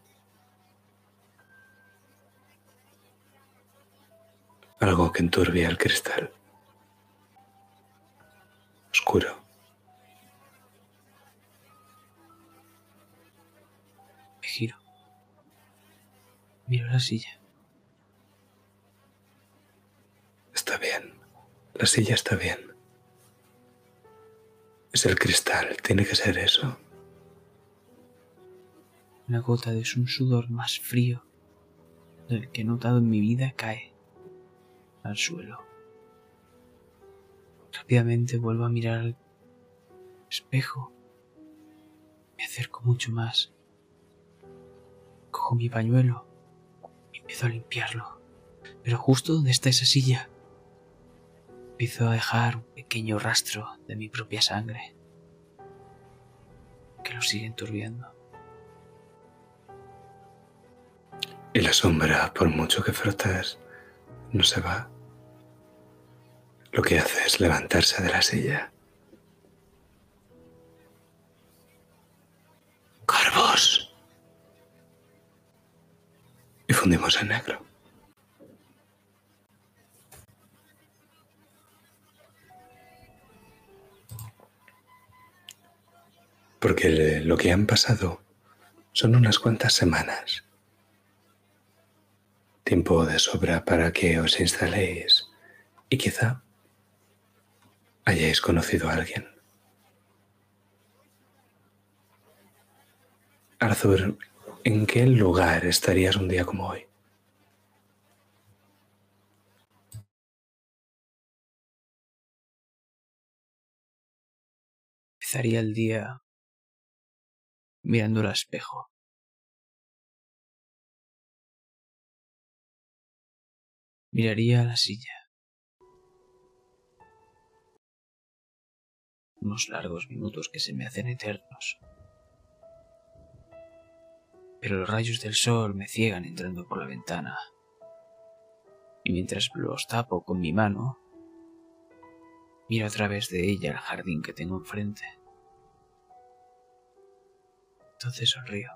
Algo que enturbia el cristal. Oscuro. Me giro. Miro la silla. Está bien. La silla está bien. Es el cristal, tiene que ser eso. Una gota de un sudor más frío del que he notado en mi vida cae al suelo. Rápidamente vuelvo a mirar al espejo. Me acerco mucho más. Cojo mi pañuelo y empiezo a limpiarlo. Pero justo donde está esa silla, empiezo a dejar un pequeño rastro de mi propia sangre que lo sigue enturbiando. Y la sombra, por mucho que frotas, no se va. Lo que hace es levantarse de la silla. ¡Corvos! Y fundimos en negro. Porque lo que han pasado son unas cuantas semanas tiempo de sobra para que os instaléis y quizá hayáis conocido a alguien. Arthur, ¿en qué lugar estarías un día como hoy? Empezaría el día mirando al espejo. Miraría a la silla. Unos largos minutos que se me hacen eternos. Pero los rayos del sol me ciegan entrando por la ventana. Y mientras los tapo con mi mano, miro a través de ella el jardín que tengo enfrente. Entonces sonrío.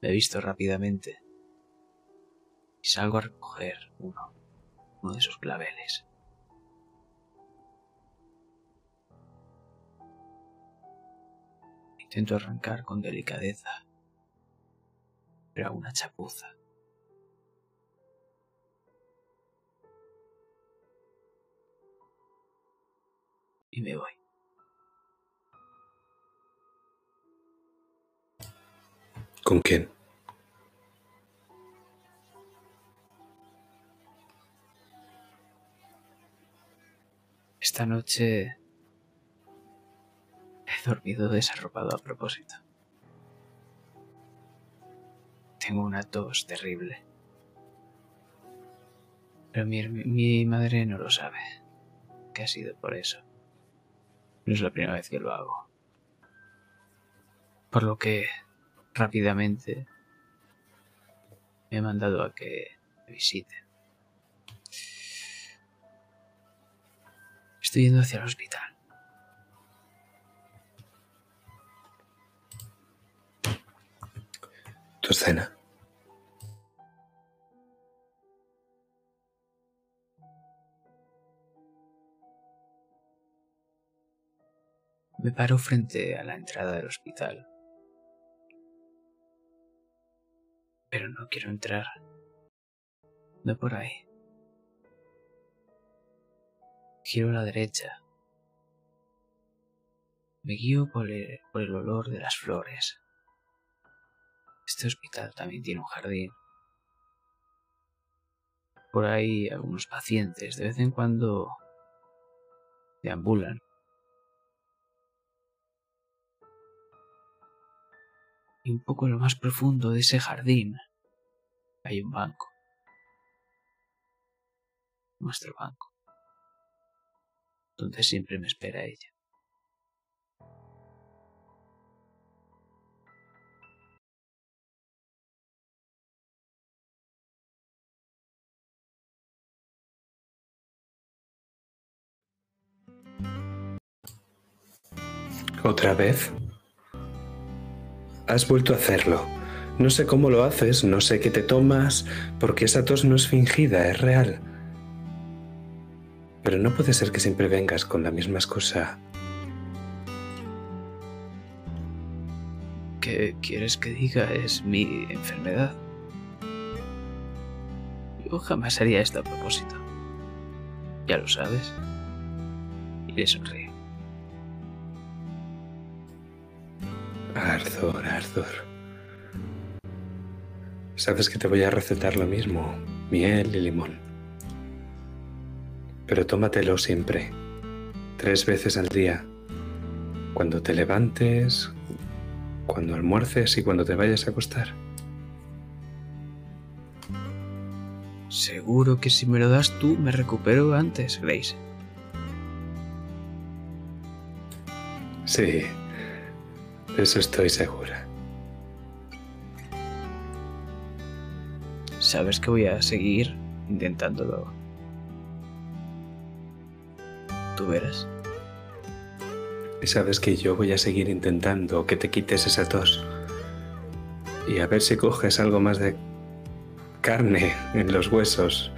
Me he visto rápidamente y salgo a recoger uno, uno de esos claveles. Intento arrancar con delicadeza, pero a una chapuza. Y me voy. ¿Con quién? Esta noche he dormido desarropado a propósito. Tengo una tos terrible. Pero mi, mi, madre no lo sabe. Que ha sido por eso. No es la primera vez que lo hago. Por lo que rápidamente me he mandado a que me visiten. Estoy yendo hacia el hospital. Tu escena. Me paro frente a la entrada del hospital. Pero no quiero entrar. No por ahí. Giro a la derecha. Me guío por el, por el olor de las flores. Este hospital también tiene un jardín. Por ahí algunos pacientes de vez en cuando deambulan. Y un poco en lo más profundo de ese jardín hay un banco. Nuestro banco. Donde siempre me espera ella. ¿Otra vez? Has vuelto a hacerlo. No sé cómo lo haces, no sé qué te tomas, porque esa tos no es fingida, es real. Pero no puede ser que siempre vengas con la misma excusa. ¿Qué quieres que diga? Es mi enfermedad. Yo jamás haría esto a propósito. Ya lo sabes. Y le sonríe. Arthur, Arthur. Sabes que te voy a recetar lo mismo, miel y limón. Pero tómatelo siempre, tres veces al día. Cuando te levantes, cuando almuerces y cuando te vayas a acostar. Seguro que si me lo das tú me recupero antes, Grace. Sí, de eso estoy segura. Sabes que voy a seguir intentándolo. Tú verás. Y sabes que yo voy a seguir intentando que te quites esa tos. Y a ver si coges algo más de carne en los huesos.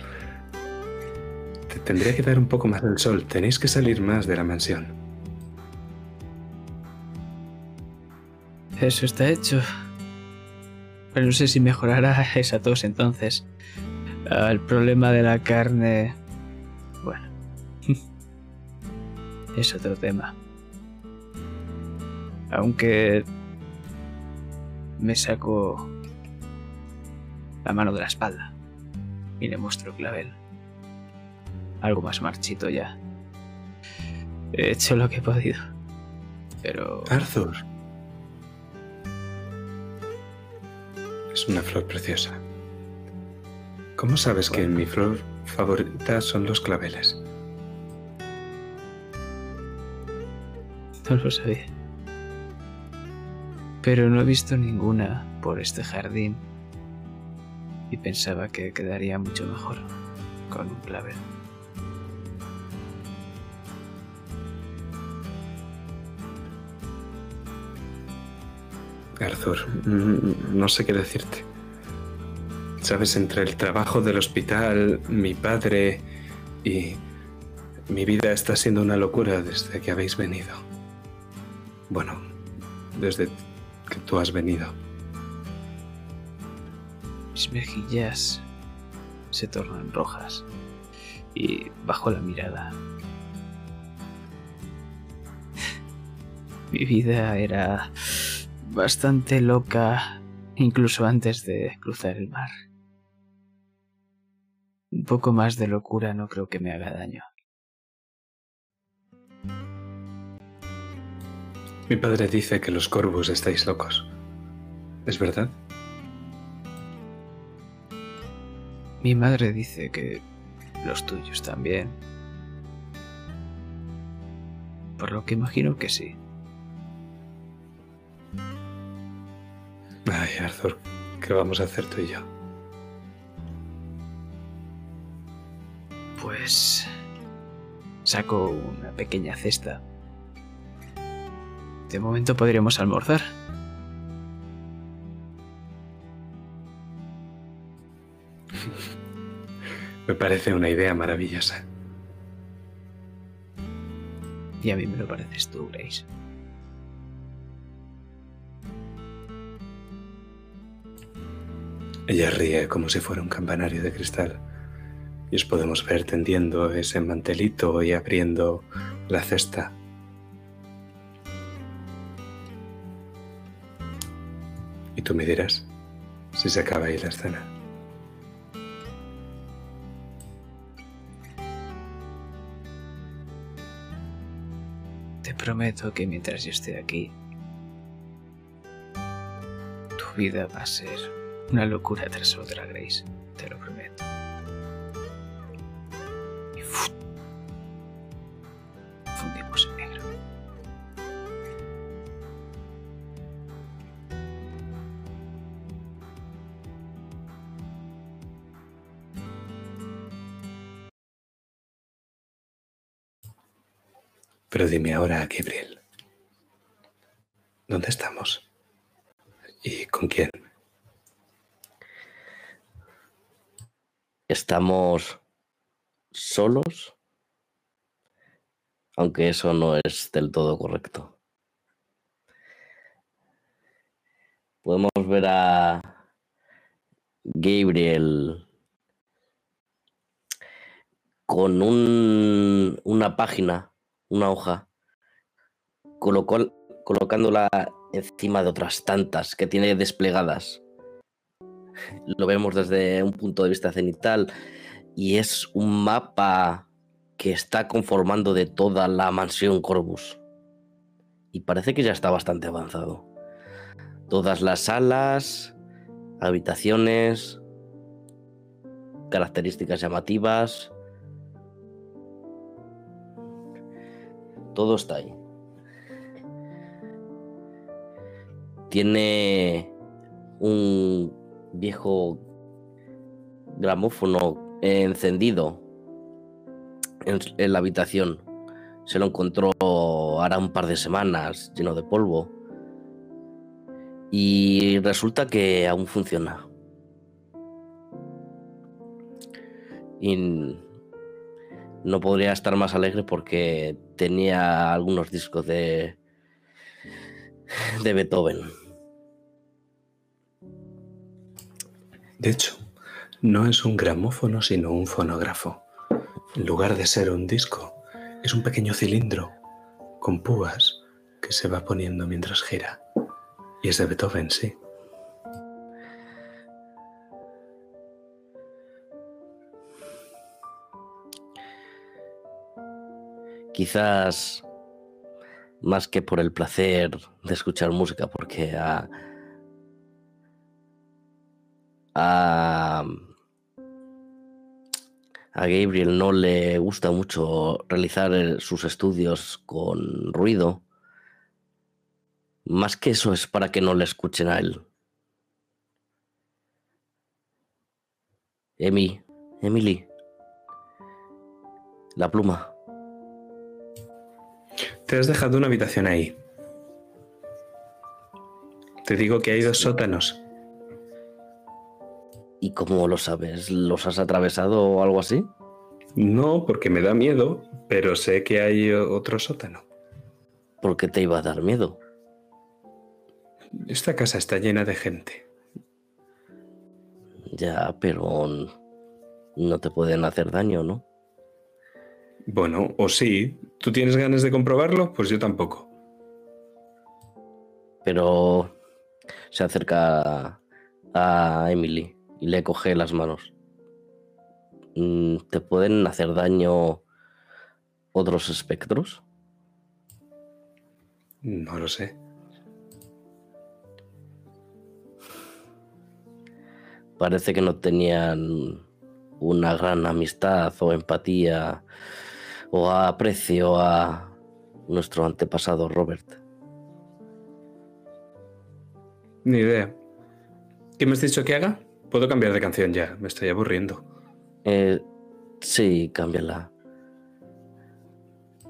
Te tendría que dar un poco más del sol. Tenéis que salir más de la mansión. Eso está hecho. Pero no sé si mejorará esa tos entonces. Ah, el problema de la carne... Bueno. es otro tema. Aunque... Me saco la mano de la espalda y le muestro el clavel. Algo más marchito ya. He hecho lo que he podido. Pero... Arthur. Una flor preciosa. ¿Cómo sabes que mi flor favorita son los claveles? No lo sabía. Pero no he visto ninguna por este jardín. Y pensaba que quedaría mucho mejor con un clavel. Arthur, mm, no sé qué decirte. Sabes, entre el trabajo del hospital, mi padre y mi vida está siendo una locura desde que habéis venido. Bueno, desde que tú has venido. Mis mejillas se tornan rojas y bajo la mirada. Mi vida era bastante loca incluso antes de cruzar el mar. Un poco más de locura no creo que me haga daño. Mi padre dice que los corvos estáis locos. ¿Es verdad? Mi madre dice que los tuyos también. Por lo que imagino que sí. Ay, Arthur, ¿qué vamos a hacer tú y yo? Pues saco una pequeña cesta. De momento podríamos almorzar. Me parece una idea maravillosa. Y a mí me lo pareces tú, Grace. Ella ríe como si fuera un campanario de cristal. Y os podemos ver tendiendo ese mantelito y abriendo la cesta. Y tú me dirás si se acaba ahí la escena. Te prometo que mientras yo esté aquí, tu vida va a ser una locura tras otra, Grace. Te lo prometo. Y ¡fu! fundimos en negro. Pero dime ahora, Gabriel, ¿dónde estamos? ¿Y con quién? Estamos solos, aunque eso no es del todo correcto. Podemos ver a Gabriel con un- una página, una hoja, colocó- colocándola encima de otras tantas que tiene desplegadas. Lo vemos desde un punto de vista cenital y es un mapa que está conformando de toda la mansión Corvus. Y parece que ya está bastante avanzado. Todas las salas, habitaciones, características llamativas. Todo está ahí. Tiene un viejo gramófono encendido en, la habitación. Se lo encontró hará un par de semanas lleno de polvo. Y resulta que aún funciona. Y no podría estar más alegre porque tenía algunos discos de Beethoven. De hecho, no es un gramófono, sino un fonógrafo. En lugar de ser un disco, es un pequeño cilindro con púas que se va poniendo mientras gira. Y es de Beethoven, sí. Quizás más que por el placer de escuchar música, porque a, a, Gabriel no le gusta mucho realizar eh, sus estudios con ruido. Más que eso es para que no le escuchen a él. Emi, Emily, la pluma. Te has dejado una habitación ahí. Te digo que hay dos sótanos. ¿Y cómo lo sabes? ¿Los has atravesado o algo así? No, porque me da miedo, pero sé que hay otro sótano. ¿Por qué te iba a dar miedo? Esta casa está llena de gente. Ya, pero no te pueden hacer daño, ¿no? Bueno, o sí. ¿Tú tienes ganas de comprobarlo? Pues yo tampoco. Pero se acerca a Emily y le coge las manos. Mm, ¿Te pueden hacer daño otros espectros? No lo sé. Parece que no tenían una gran amistad o empatía o aprecio a nuestro antepasado Robert. Ni idea. ¿Qué me has dicho que haga? Puedo cambiar de canción ya, me estoy aburriendo. Eh, sí, cámbiala.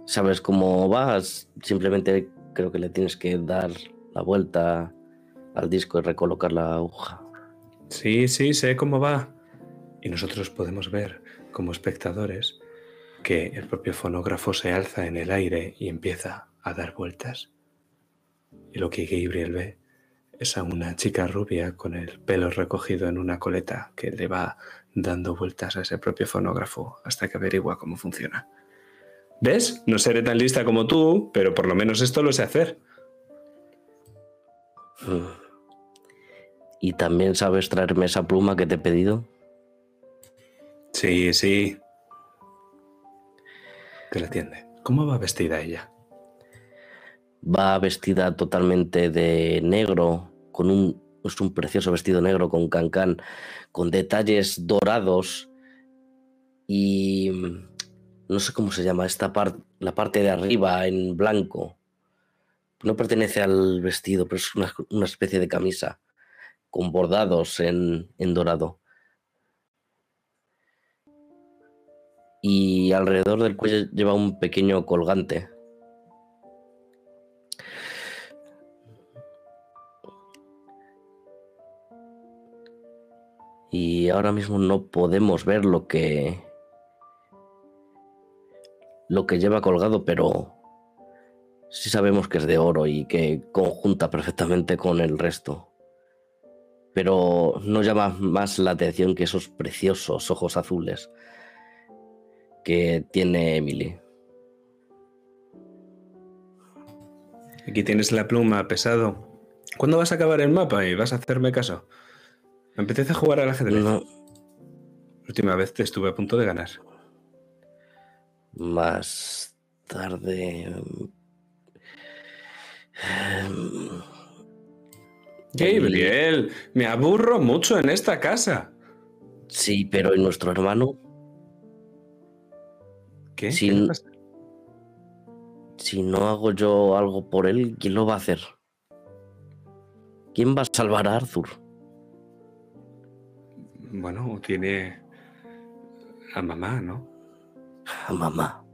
¿Sabes cómo vas? Simplemente creo que le tienes que dar la vuelta al disco y recolocar la aguja. Sí, sí, sé cómo va. Y nosotros podemos ver, como espectadores, que el propio fonógrafo se alza en el aire y empieza a dar vueltas. Y lo que Gabriel ve es a una chica rubia con el pelo recogido en una coleta que le va dando vueltas a ese propio fonógrafo hasta que averigua cómo funciona. ¿Ves? No seré tan lista como tú, pero por lo menos esto lo sé hacer. ¿Y también sabes traerme esa pluma que te he pedido? Sí, sí. Que la atiende. ¿Cómo va vestida ella? Va vestida totalmente de negro, con un, es un precioso vestido negro con cancán, con detalles dorados y no sé cómo se llama, esta parte, la parte de arriba en blanco. No pertenece al vestido, pero es una, una especie de camisa con bordados en, en dorado. Y alrededor del cuello lleva un pequeño colgante. Y ahora mismo no podemos ver lo que lo que lleva colgado, pero sí sabemos que es de oro y que conjunta perfectamente con el resto. Pero no llama más la atención que esos preciosos ojos azules que tiene Emily. Aquí tienes la pluma, pesado. ¿Cuándo vas a acabar el mapa y vas a hacerme caso? Me apetece jugar al ajedrez. No, La última vez te estuve a punto de ganar. más tarde. em, Gabriel, me aburro mucho en esta casa. Sí, pero ¿y nuestro hermano? ¿Qué? Sí. ¿Qué pasa? Si no hago yo algo por él, ¿quién lo va a hacer? ¿Quién va a salvar a Arthur? Bueno, tiene a mamá, ¿no? A mamá.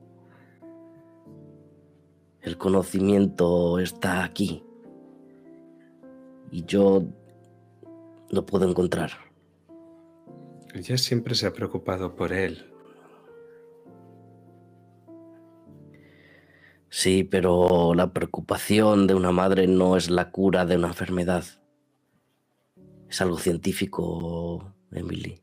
El conocimiento está aquí. Y yo lo puedo encontrar. Ella siempre se ha preocupado por él. Sí, pero la preocupación de una madre no es la cura de una enfermedad. Es algo científico, Emily.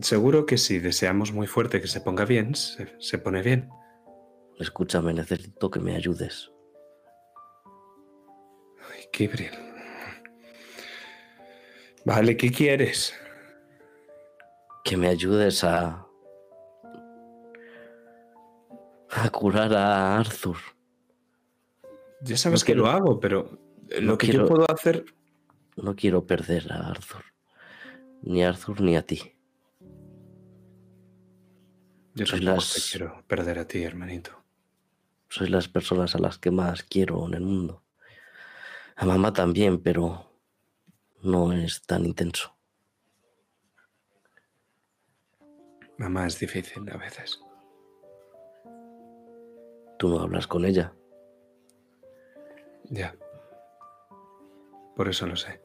Seguro que si deseamos muy fuerte que se ponga bien, se, se pone bien. Escúchame, necesito que me ayudes. Ay, Gabriel. Vale, ¿qué quieres? Que me ayudes a... a curar a Arthur. Ya sabes No que quiero- lo hago, pero no lo que quiero- yo puedo hacer... No quiero perder a Arthur. Ni a Arthur ni a ti. Yo Soy las- te quiero perder a ti, hermanito. Sois las personas a las que más quiero en el mundo. A mamá también, pero no es tan intenso. Mamá es difícil a veces. Tú no hablas con ella. Ya. Por eso lo sé.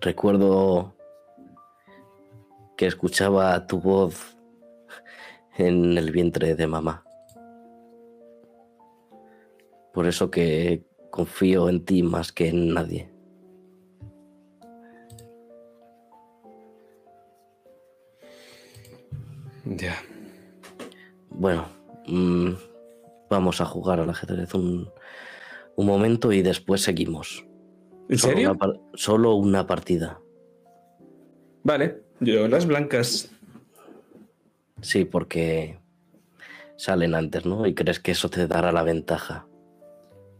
Recuerdo que escuchaba tu voz en el vientre de mamá. Por eso que confío en ti más que en nadie. Ya. Bueno, mm, vamos a jugar al ajedrez un, un momento y después seguimos. ¿En Solo serio? una solo una partida. Vale. Yo las blancas. Sí, porque salen antes, ¿no? Y crees que eso te dará la ventaja.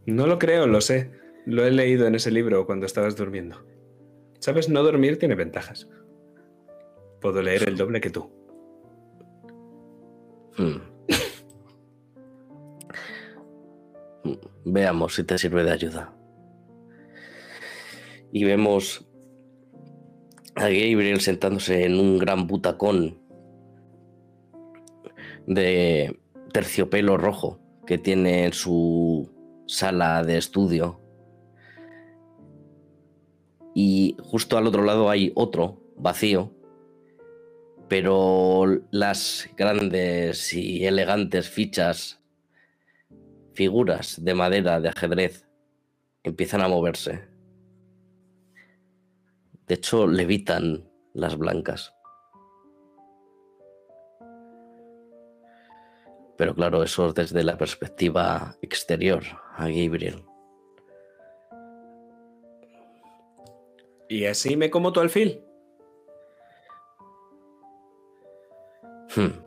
No lo creo, lo sé. Lo he leído en ese libro cuando estabas durmiendo. Sabes, no dormir tiene ventajas. Puedo leer el doble que tú. Hmm. Veamos si te sirve de ayuda. Y vemos a Gabriel sentándose en un gran butacón de terciopelo rojo que tiene en su sala de estudio. Y justo al otro lado hay otro, vacío, pero las grandes y elegantes fichas, figuras de madera de ajedrez, empiezan a moverse. De hecho, levitan las blancas. Pero claro, eso es desde la perspectiva exterior a Gabriel. ¿Y así me como tu alfil? Hmm.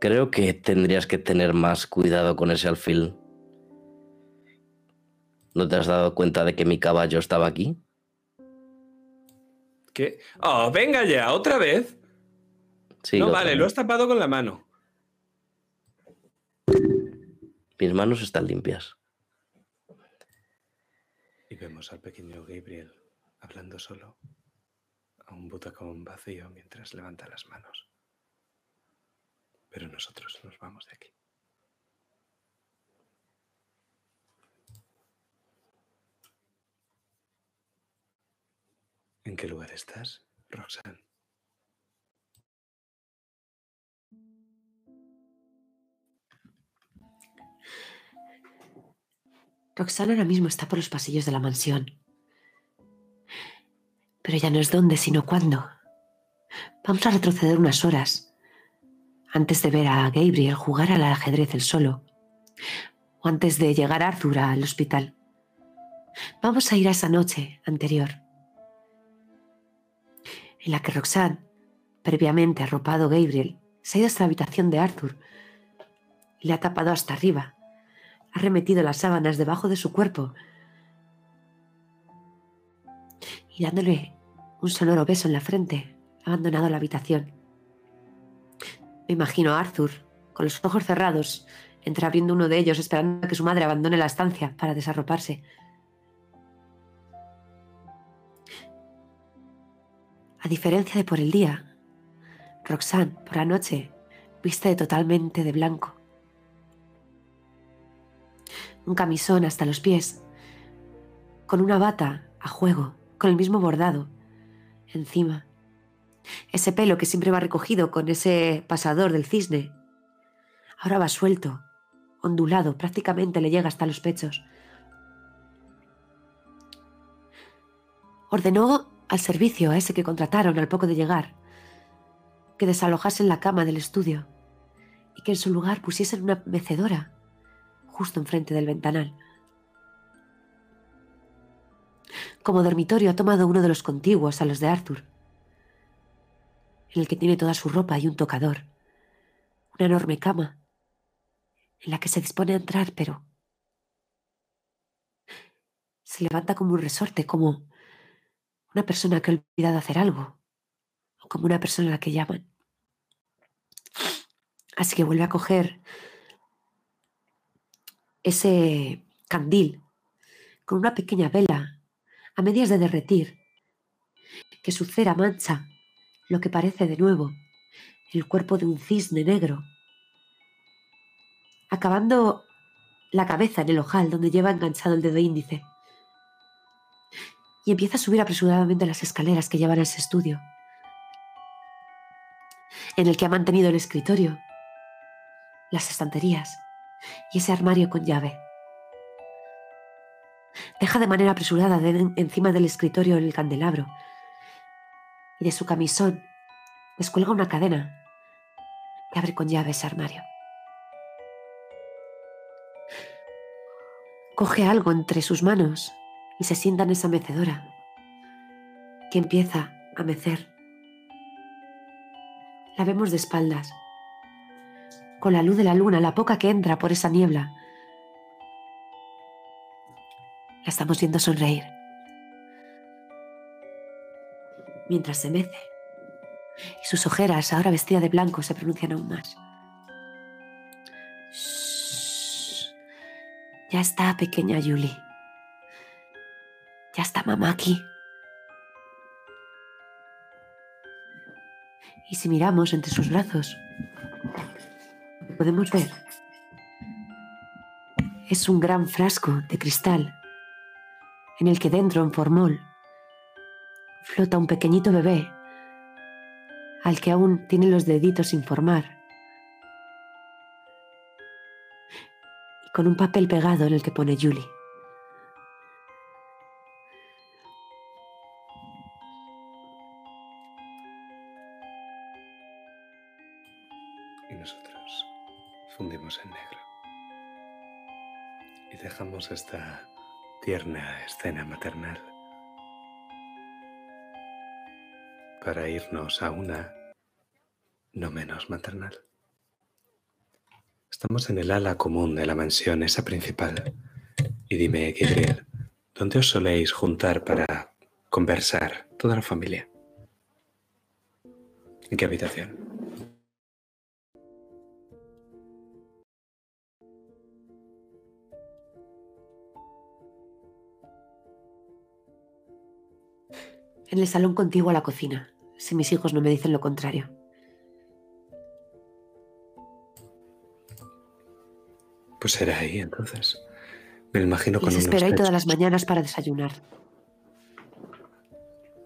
Creo que tendrías que tener más cuidado con ese alfil. ¿No te has dado cuenta de que mi caballo estaba aquí? ¿Qué? Oh, venga ya, otra vez. Sí, no, vale, lo has tapado con la mano. Mis manos están limpias. Y vemos al pequeño Gabriel hablando solo a un butacón vacío mientras levanta las manos. Pero nosotros nos vamos de aquí. ¿En qué lugar estás, Roxanne? Roxana ahora mismo está por los pasillos de la mansión. Pero ya no es dónde, sino cuándo. Vamos a retroceder unas horas antes de ver a Gabriel jugar al ajedrez el solo, o antes de llegar Arthur al hospital. Vamos a ir a esa noche anterior, en la que Roxanne, previamente arropado Gabriel, se ha ido hasta la habitación de Arthur y le ha tapado hasta arriba ha remetido las sábanas debajo de su cuerpo y dándole un sonoro beso en la frente, ha abandonado la habitación. Me imagino a Arthur, con los ojos cerrados, entreabriendo uno de ellos, esperando a que su madre abandone la estancia para desarroparse. A diferencia de por el día, Roxanne, por la noche, viste totalmente de blanco un camisón hasta los pies, con una bata a juego, con el mismo bordado, encima. Ese pelo que siempre va recogido con ese pasador del cisne, ahora va suelto, ondulado, prácticamente le llega hasta los pechos. Ordenó al servicio, a ese que contrataron al poco de llegar, que desalojasen la cama del estudio y que en su lugar pusiesen una mecedora justo enfrente del ventanal. Como dormitorio ha tomado uno de los contiguos a los de Arthur, en el que tiene toda su ropa y un tocador, una enorme cama en la que se dispone a entrar, pero se levanta como un resorte, como una persona que ha olvidado hacer algo, o como una persona a la que llaman. Así que vuelve a coger ese candil con una pequeña vela a medias de derretir, que su cera mancha lo que parece de nuevo el cuerpo de un cisne negro, acabando la cabeza en el ojal donde lleva enganchado el dedo índice, y empieza a subir apresuradamente las escaleras que llevan a ese estudio, en el que ha mantenido el escritorio, las estanterías, y ese armario con llave. Deja de manera apresurada encima del escritorio el candelabro y de su camisón descuelga una cadena que abre con llave ese armario. Coge algo entre sus manos y se sienta en esa mecedora que empieza a mecer. La vemos de espaldas con la luz de la luna, la poca que entra por esa niebla. La estamos viendo sonreír. Mientras se mece. Y sus ojeras, ahora vestida de blanco, se pronuncian aún más. Shh. Ya está, pequeña Julie. Ya está mamá aquí. Y si miramos entre sus brazos, podemos ver es un gran frasco de cristal en el que dentro, en formol, flota un pequeñito bebé al que aún tiene los deditos sin formar y con un papel pegado en el que pone Julie. Y nosotros fundimos en negro. Y dejamos esta tierna escena maternal para irnos a una no menos maternal. Estamos en el ala común de la mansión, esa principal. Y dime, Gabriel, ¿dónde os soléis juntar para conversar toda la familia? ¿En qué habitación? En el salón contiguo a la cocina, si mis hijos no me dicen lo contrario. Pues será ahí entonces. Me imagino con espero ahí todas las mañanas para desayunar.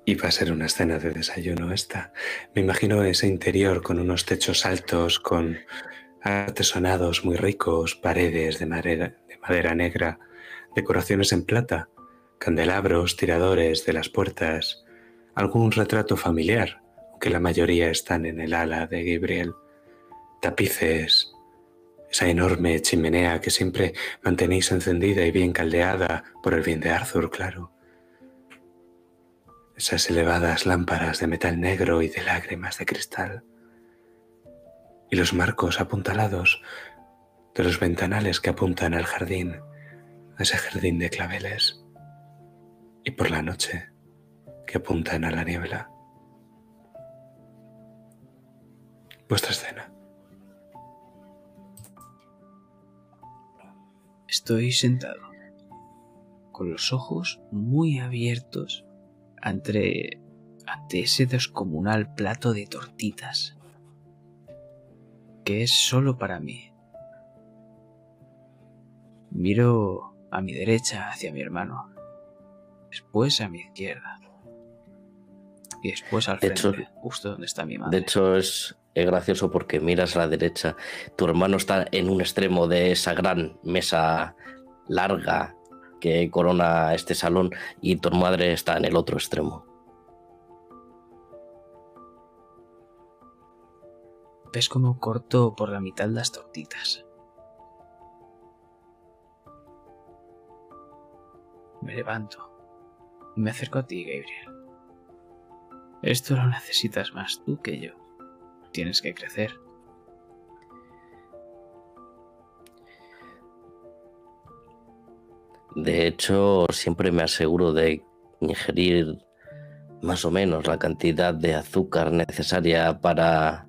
Y va a ser una escena de desayuno esta. Me imagino ese interior con unos techos altos, con artesonados muy ricos, paredes de madera, de madera negra, decoraciones en plata, candelabros, tiradores de las puertas, algún retrato familiar, aunque la mayoría están en el ala de Gabriel, tapices, esa enorme chimenea que siempre mantenéis encendida y bien caldeada por el bien de Arthur, claro. Esas elevadas lámparas de metal negro y de lágrimas de cristal. Y los marcos apuntalados de los ventanales que apuntan al jardín, a ese jardín de claveles. Y por la noche, que apuntan a la niebla. Vuestra escena. Estoy sentado, con los ojos muy abiertos ante, ante ese descomunal plato de tortitas, que es solo para mí. Miro a mi derecha hacia mi hermano, después a mi izquierda y después al De frente, hecho- justo donde está mi madre. De hecho, es, es gracioso porque miras a la derecha, tu hermano está en un extremo de esa gran mesa larga que corona este salón y tu madre está en el otro extremo. ¿Ves cómo corto por la mitad las tortitas? Me levanto me acerco a ti, Gabriel. Esto lo necesitas más tú que yo. Tienes que crecer. De hecho, siempre me aseguro de ingerir más o menos la cantidad de azúcar necesaria para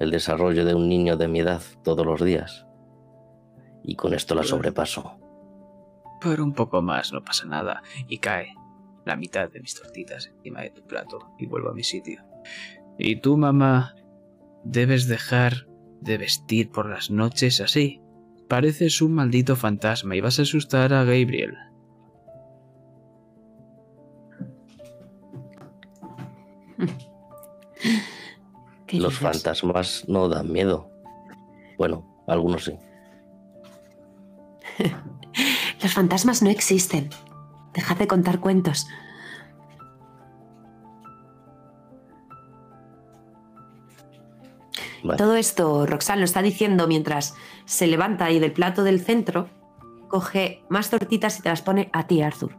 el desarrollo de un niño de mi edad todos los días. Y con esto la sobrepaso. Pero un poco más, no pasa nada. Y cae la mitad de mis tortitas encima de tu plato y vuelvo a mi sitio. Y tú, mamá, debes dejar de vestir por las noches así. Pareces un maldito fantasma y vas a asustar a Gabriel. ¿Qué Los fantasmas no dan miedo. Bueno, algunos sí. Los fantasmas no existen. Dejad de contar cuentos. Vale. Todo esto Roxanne lo está diciendo mientras se levanta ahí del plato del centro, coge más tortitas y te las pone a ti, Arthur.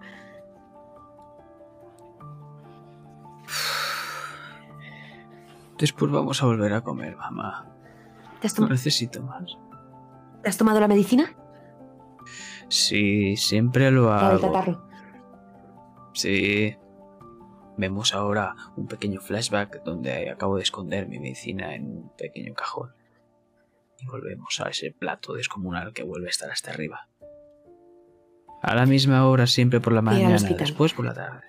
Después vamos a volver a comer, mamá. ¿Te has, No necesito más. ¿te has tomado la medicina? Sí, siempre lo hago. Sí. Vemos ahora un pequeño flashback donde acabo de esconder mi medicina en un pequeño cajón. Y volvemos a ese plato descomunal que vuelve a estar hasta arriba. A la misma hora, siempre por la mañana, después por la tarde.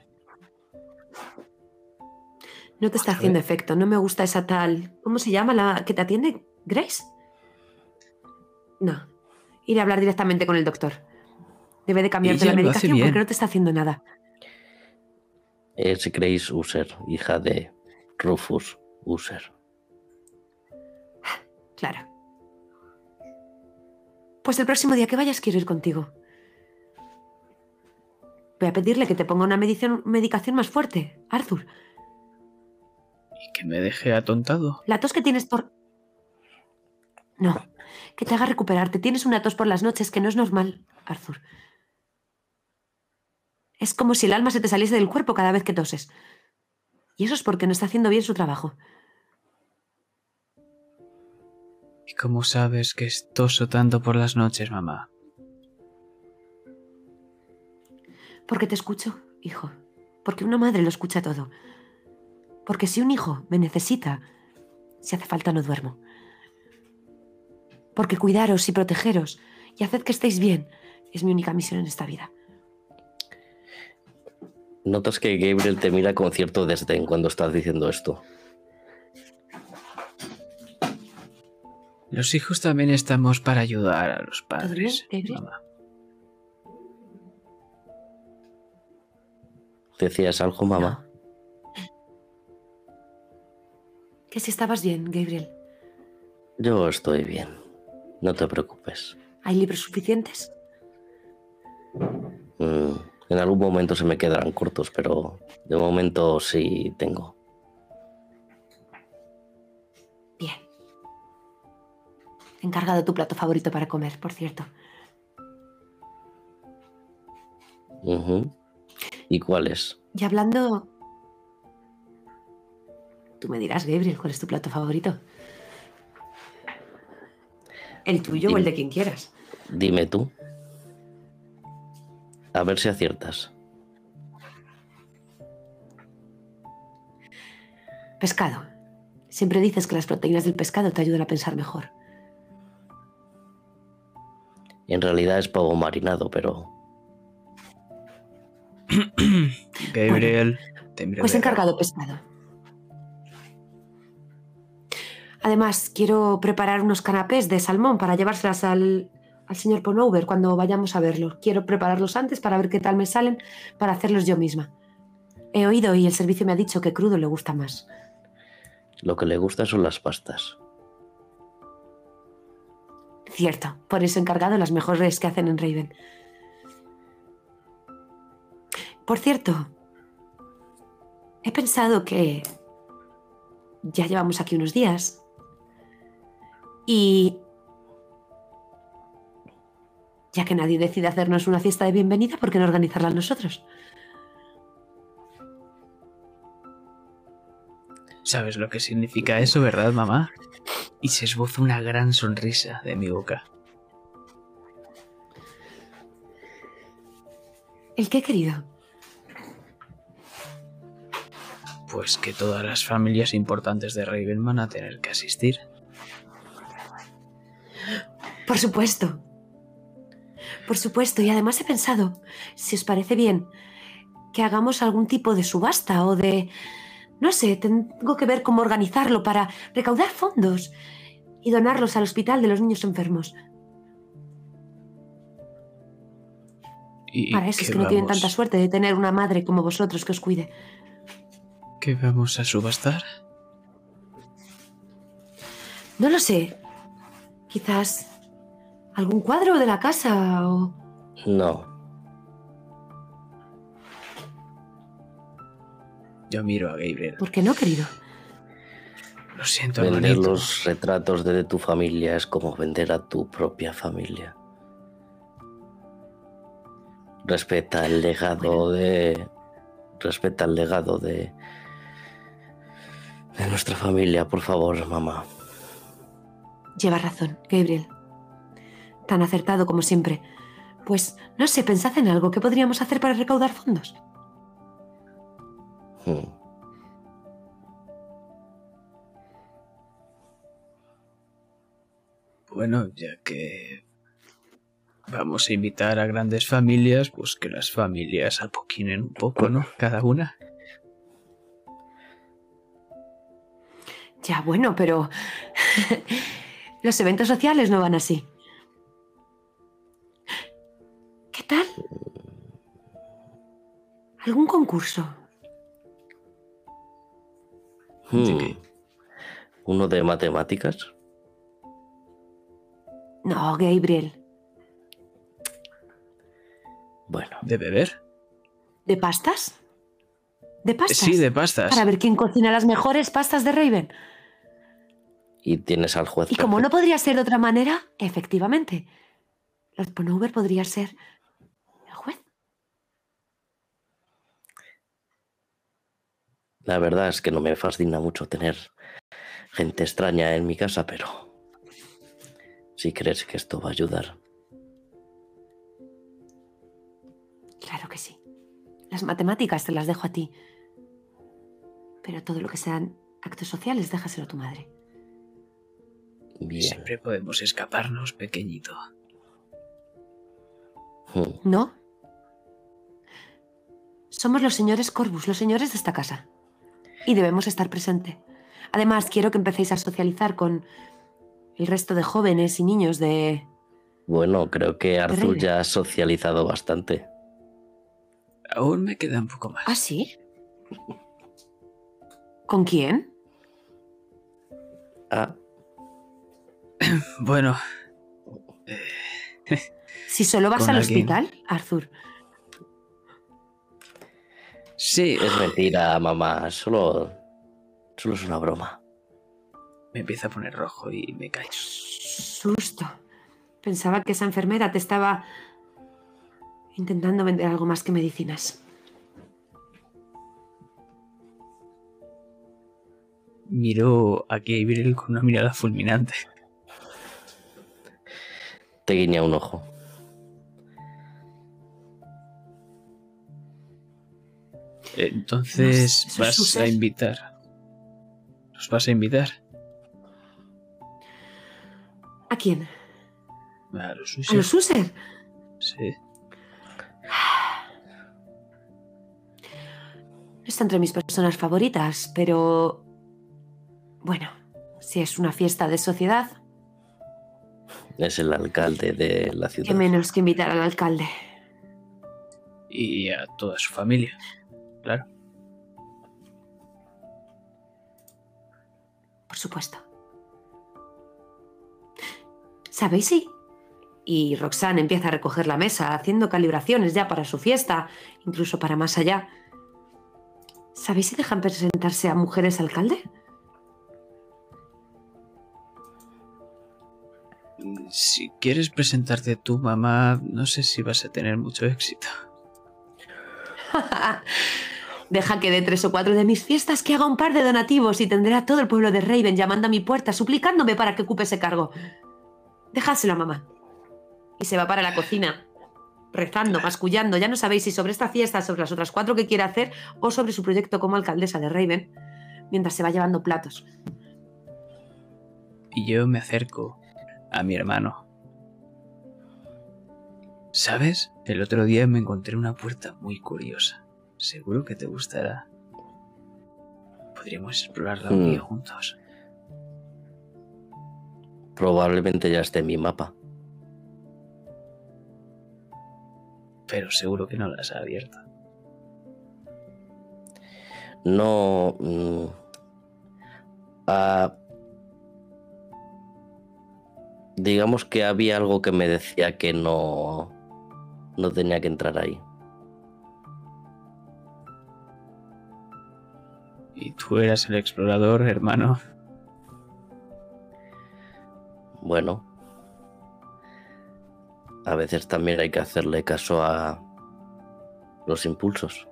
No te está Otra haciendo vez. efecto. No me gusta esa tal. ¿Cómo se llama la que te atiende? ¿Grace? No. Ir a hablar directamente con el doctor. Debe de cambiarte la medicación porque no te está haciendo nada. Es Grace User, hija de Rufus User. Claro. Pues el próximo día que vayas quiero ir contigo. Voy a pedirle que te ponga una medición- medicación más fuerte, Arthur. Y que me deje atontado. La tos que tienes por... No, que te haga recuperarte. Tienes una tos por las noches que no es normal, Arthur. Es como si el alma se te saliese del cuerpo cada vez que toses. Y eso es porque no está haciendo bien su trabajo. ¿Y cómo sabes que estoso tanto por las noches, mamá? Porque te escucho, hijo. Porque una madre lo escucha todo. Porque si un hijo me necesita, si hace falta no duermo. Porque cuidaros y protegeros y haced que estéis bien es mi única misión en esta vida. Notas que Gabriel te mira con cierto desdén cuando estás diciendo esto. Los hijos también estamos para ayudar a los padres, Gabriel? ¿Decías algo, mamá? Que si estabas bien, Gabriel. Yo estoy bien. No te preocupes. ¿Hay libros suficientes? Mm, en algún momento se me quedarán cortos, pero de momento sí tengo. Bien. He encargado tu plato favorito para comer, por cierto. ¿Y cuáles? Y hablando... Tú me dirás, Gabriel, cuál es tu plato favorito. El tuyo o el de quien quieras. Dime tú. A ver si aciertas. Pescado. Siempre dices que las proteínas del pescado te ayudan a pensar mejor. En realidad es pavo marinado, pero Gabriel, Pues encargado pescado. Además, quiero preparar unos canapés de salmón para llevárselas al, al señor Ponover cuando vayamos a verlo. Quiero prepararlos antes para ver qué tal me salen para hacerlos yo misma. He oído y el servicio me ha dicho que crudo le gusta más. lo que le gusta son las pastas. Cierto, por eso he encargado las mejores que hacen en Raven. Por cierto, he pensado que ya llevamos aquí unos días y ya que nadie decide hacernos una fiesta de bienvenida, ¿por qué no organizarla nosotros? ¿Sabes lo que significa eso, verdad, mamá? Y se esboza una gran sonrisa de mi boca. ¿El qué, querido? Pues que todas las familias importantes de Raven van a tener que asistir. Por supuesto. Por supuesto, y además he pensado, si os parece bien, que hagamos algún tipo de subasta o de... No sé, tengo que ver cómo organizarlo para recaudar fondos y donarlos al hospital de los niños enfermos. Y Para eso es que no tienen tanta suerte de tener una madre como vosotros que os cuide. ¿Qué vamos a subastar? No lo sé. Quizás algún cuadro de la casa o... No, Yo miro a Gabriel. ¿Por qué no, querido? Lo siento, vender hermanito. los retratos de tu familia es como vender a tu propia familia. Respeta el legado de. Respeta el legado de. de nuestra familia, por favor, mamá. Lleva razón, Gabriel. Tan acertado como siempre. Pues, no sé, pensad en algo que podríamos hacer para recaudar fondos. Hmm. Bueno, ya que vamos a invitar a grandes familias, pues que las familias apoquinen un poco, ¿no? Cada una. Ya, bueno, pero los eventos sociales no van así. Tal? ¿Algún concurso? Hmm. ¿Uno de matemáticas? No, Gabriel. Bueno, ¿De beber? ¿De pastas? ¿De pastas? Sí, de pastas. Para ver quién cocina las mejores pastas de Raven. y tienes al juez. Y como no podría ser de otra manera, efectivamente, Lord Ponover podría ser el juez. La verdad es que no me fascina mucho tener gente extraña en mi casa, pero si crees que esto va a ayudar. Claro que sí. Las matemáticas te las dejo a ti. Pero todo lo que sean actos sociales, déjaselo a tu madre. Bien. Siempre podemos escaparnos, pequeñito. Hmm. ¿No? Somos los señores Corbus, los señores de esta casa. Y debemos estar presente. Además, quiero que empecéis a socializar con el resto de jóvenes y niños de... Bueno, creo que Arthur ya ha socializado bastante. Aún me queda un poco más. ¿Ah, sí? ¿Con quién? Ah, Bueno, Si solo vas al alguien. hospital, Arthur. Sí, es mentira, mamá. Solo, solo es una broma. me empieza a poner rojo y me cae. Susto. Pensaba que esa enfermera te estaba intentando vender algo más que medicinas. Miro a Gabriel con una mirada fulminante. Te guiña un ojo. Entonces No, eso es vas a invitar. ¿Nos vas a invitar? ¿A quién? A los ¿A los. User? Sí. No está entre mis personas favoritas, pero... Bueno, si es una fiesta de sociedad, Es el alcalde de la qué ciudad. menos que invitar al alcalde. Y a toda su familia. Claro. Por supuesto. ¿Sabéis si? Y Roxanne empieza a recoger la mesa, haciendo calibraciones ya para su fiesta, incluso para más allá. ¿Sabéis si dejan presentarse a mujeres alcalde? Si quieres presentarte tú, mamá, no sé si vas a tener mucho éxito. Deja que de tres o cuatro de mis fiestas que haga un par de donativos y tendré a todo el pueblo de Raven llamando a mi puerta, suplicándome para que ocupe ese cargo. Dejádselo a mamá. Y se va para la cocina, rezando, mascullando. Ya no sabéis si sobre esta fiesta, sobre las otras cuatro que quiere hacer, o sobre su proyecto como alcaldesa de Raven, mientras se va llevando platos. Y yo me acerco a mi hermano. ¿Sabes? El otro día me encontré una puerta muy curiosa. Seguro que te gustará. Podríamos explorarla un Hmm. día juntos. Probablemente ya esté en mi mapa. Pero seguro que no la has abierto. No. mm, ah, digamos que había algo que me decía que no. No tenía que entrar ahí. Y tú eras el explorador, hermano. Bueno. A veces también hay que hacerle caso a los impulsos.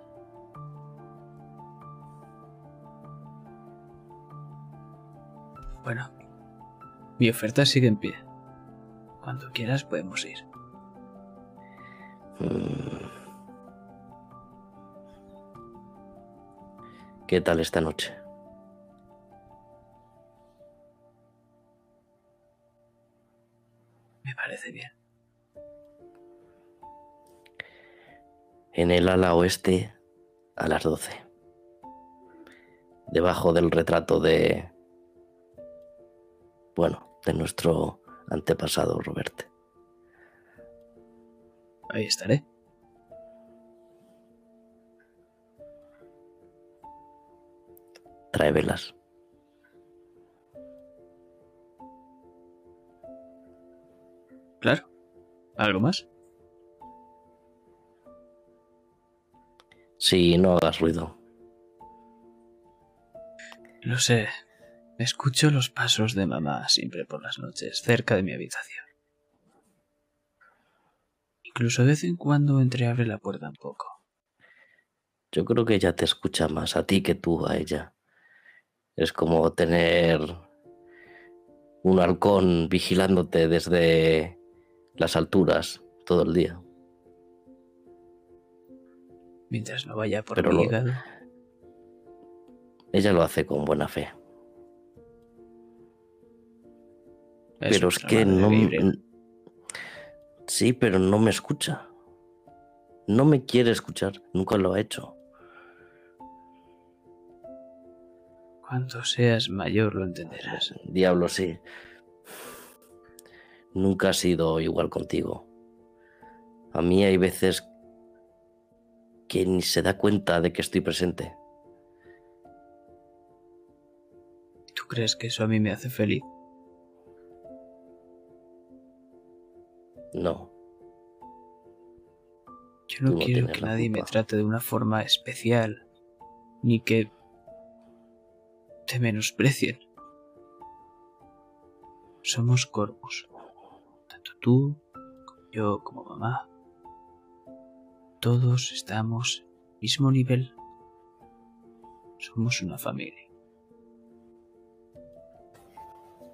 Bueno, mi oferta sigue en pie. Cuando quieras podemos ir. Mm. ¿Qué tal esta noche? Me parece bien. En el ala oeste a las 12. Debajo del retrato de... Bueno, de nuestro antepasado Robert. Ahí estaré. Trae velas. Claro. ¿Algo más? Sí, no hagas ruido. Lo sé. Escucho los pasos de mamá siempre por las noches, cerca de mi habitación. Incluso de vez en cuando entreabre la puerta un poco. Yo creo que ella te escucha más a ti que tú a ella. Es como tener un halcón vigilándote desde las alturas todo el día. Mientras no vaya por Pero mi lo-. Ella lo hace con buena fe. pero es que no... libre. Sí, pero no me escucha. No me quiere escuchar. Nunca lo ha hecho. Cuando seas mayor lo entenderás. Diablo, sí. Nunca ha sido igual contigo. A mí hay veces que ni se da cuenta de que estoy presente. ¿Tú crees que eso a mí me hace feliz? No, Yo no quiero que nadie me trate de una forma especial, ni que te menosprecien. Somos Corvus. Tanto tú, como yo, como mamá. Todos estamos al mismo nivel. Somos una familia.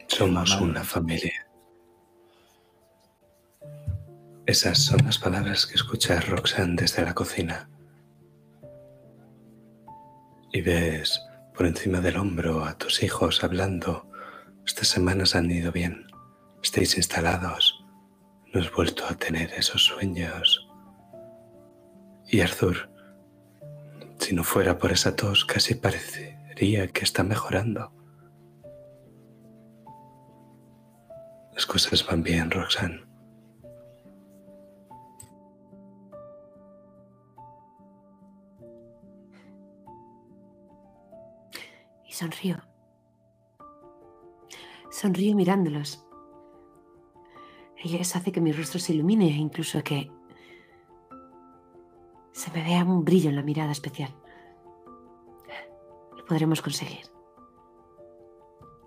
Somos una familia. Esas son las palabras que escucha Roxanne desde la cocina. Y ves por encima del hombro a tus hijos hablando. Estas semanas han ido bien. Estáis instalados. No has vuelto a tener esos sueños. Y Arthur, si no fuera por esa tos, casi parecería que está mejorando. Las cosas van bien, Roxanne. Sonrío. Sonrío mirándolos. Y eso hace que mi rostro se ilumine e incluso que se me vea un brillo en la mirada especial. Lo podremos conseguir.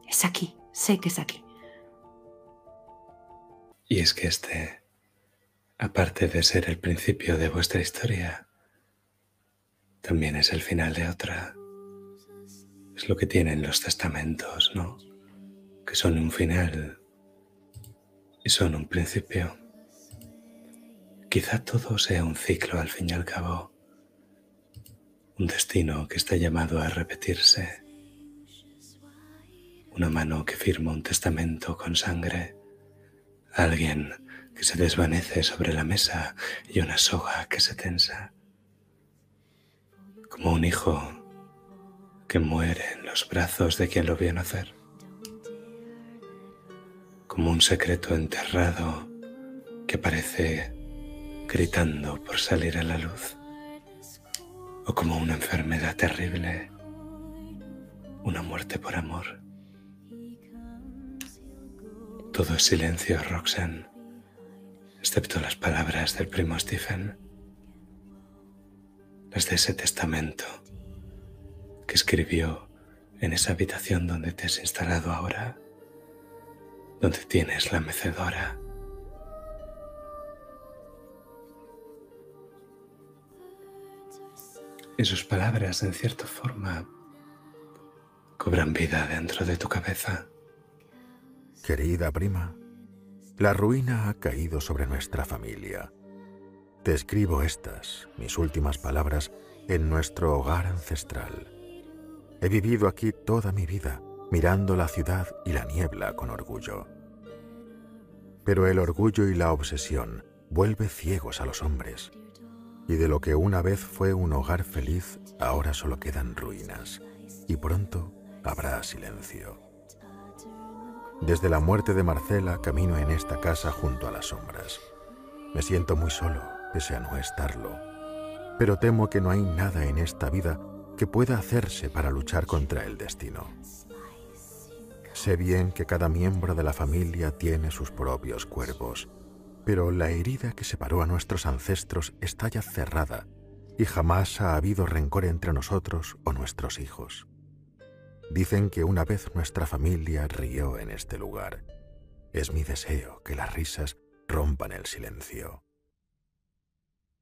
Es aquí, sé que es aquí. Y es que este, aparte de ser el principio de vuestra historia, también es el final de otra. Es lo que tienen los testamentos, ¿no? Que son un final y son un principio. Quizá todo sea un ciclo al fin y al cabo. Un destino que está llamado a repetirse. Una mano que firma un testamento con sangre. Alguien que se desvanece sobre la mesa y una soga que se tensa. Como un hijo que muere en los brazos de quien lo vio nacer. Como un secreto enterrado que aparece gritando por salir a la luz. O como una enfermedad terrible. Una muerte por amor. Todo es silencio, Roxanne, excepto las palabras del primo Stephen, las de ese testamento que escribió en esa habitación donde te has instalado ahora, donde tienes la mecedora. Y sus palabras, en cierta forma, cobran vida dentro de tu cabeza. Querida prima, la ruina ha caído sobre nuestra familia. Te escribo estas, mis últimas palabras, en nuestro hogar ancestral. He vivido aquí toda mi vida, mirando la ciudad y la niebla con orgullo. Pero el orgullo y la obsesión vuelve ciegos a los hombres. y de lo que una vez fue un hogar feliz, ahora solo quedan ruinas, y pronto habrá silencio. Desde la muerte de Marcela camino en esta casa junto a las sombras. Me siento muy solo, pese a no estarlo, pero temo que no hay nada en esta vida que pueda hacerse para luchar contra el destino. Sé bien que cada miembro de la familia tiene sus propios cuerpos, pero la herida que separó a nuestros ancestros está ya cerrada y jamás ha habido rencor entre nosotros o nuestros hijos. Dicen que una vez nuestra familia rió en este lugar. Es mi deseo que las risas rompan el silencio.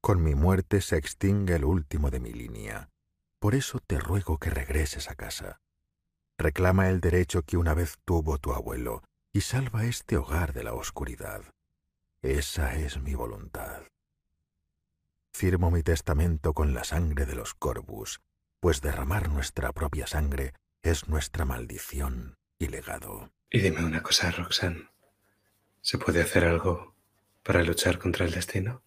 Con mi muerte se extingue el último de mi línea. Por eso te ruego que regreses a casa. Reclama el derecho que una vez tuvo tu abuelo y salva este hogar de la oscuridad. Esa es mi voluntad. Firmo mi testamento con la sangre de los Corvus, pues derramar nuestra propia sangre es nuestra maldición y legado. Y dime una cosa, Roxanne. ¿Se puede hacer algo para luchar contra el destino?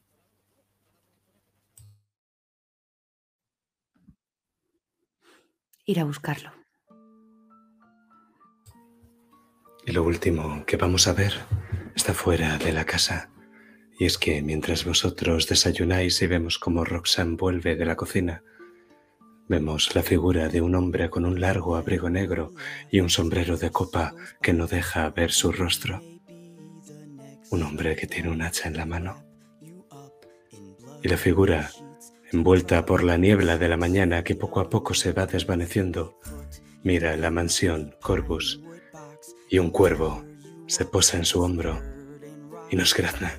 Ir a buscarlo. Y lo último que vamos a ver está fuera de la casa. Y es que mientras vosotros desayunáis y vemos cómo Roxanne vuelve de la cocina, vemos la figura de un hombre con un largo abrigo negro y un sombrero de copa que no deja ver su rostro. Un hombre que tiene un hacha en la mano. Y la figura, envuelta por la niebla de la mañana que poco a poco se va desvaneciendo, mira la mansión Corvus y un cuervo se posa en su hombro y nos grazna.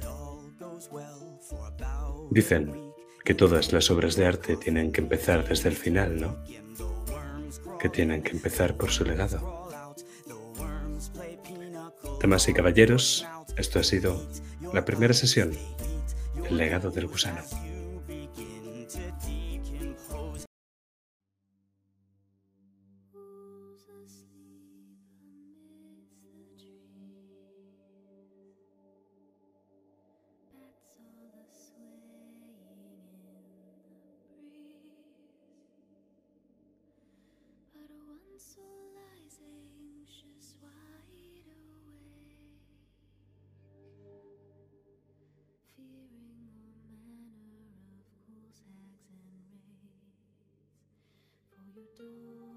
Dicen que todas las obras de arte tienen que empezar desde el final, ¿no? Que tienen que empezar por su legado. Damas y caballeros, esto ha sido la primera sesión, el legado del gusano. do.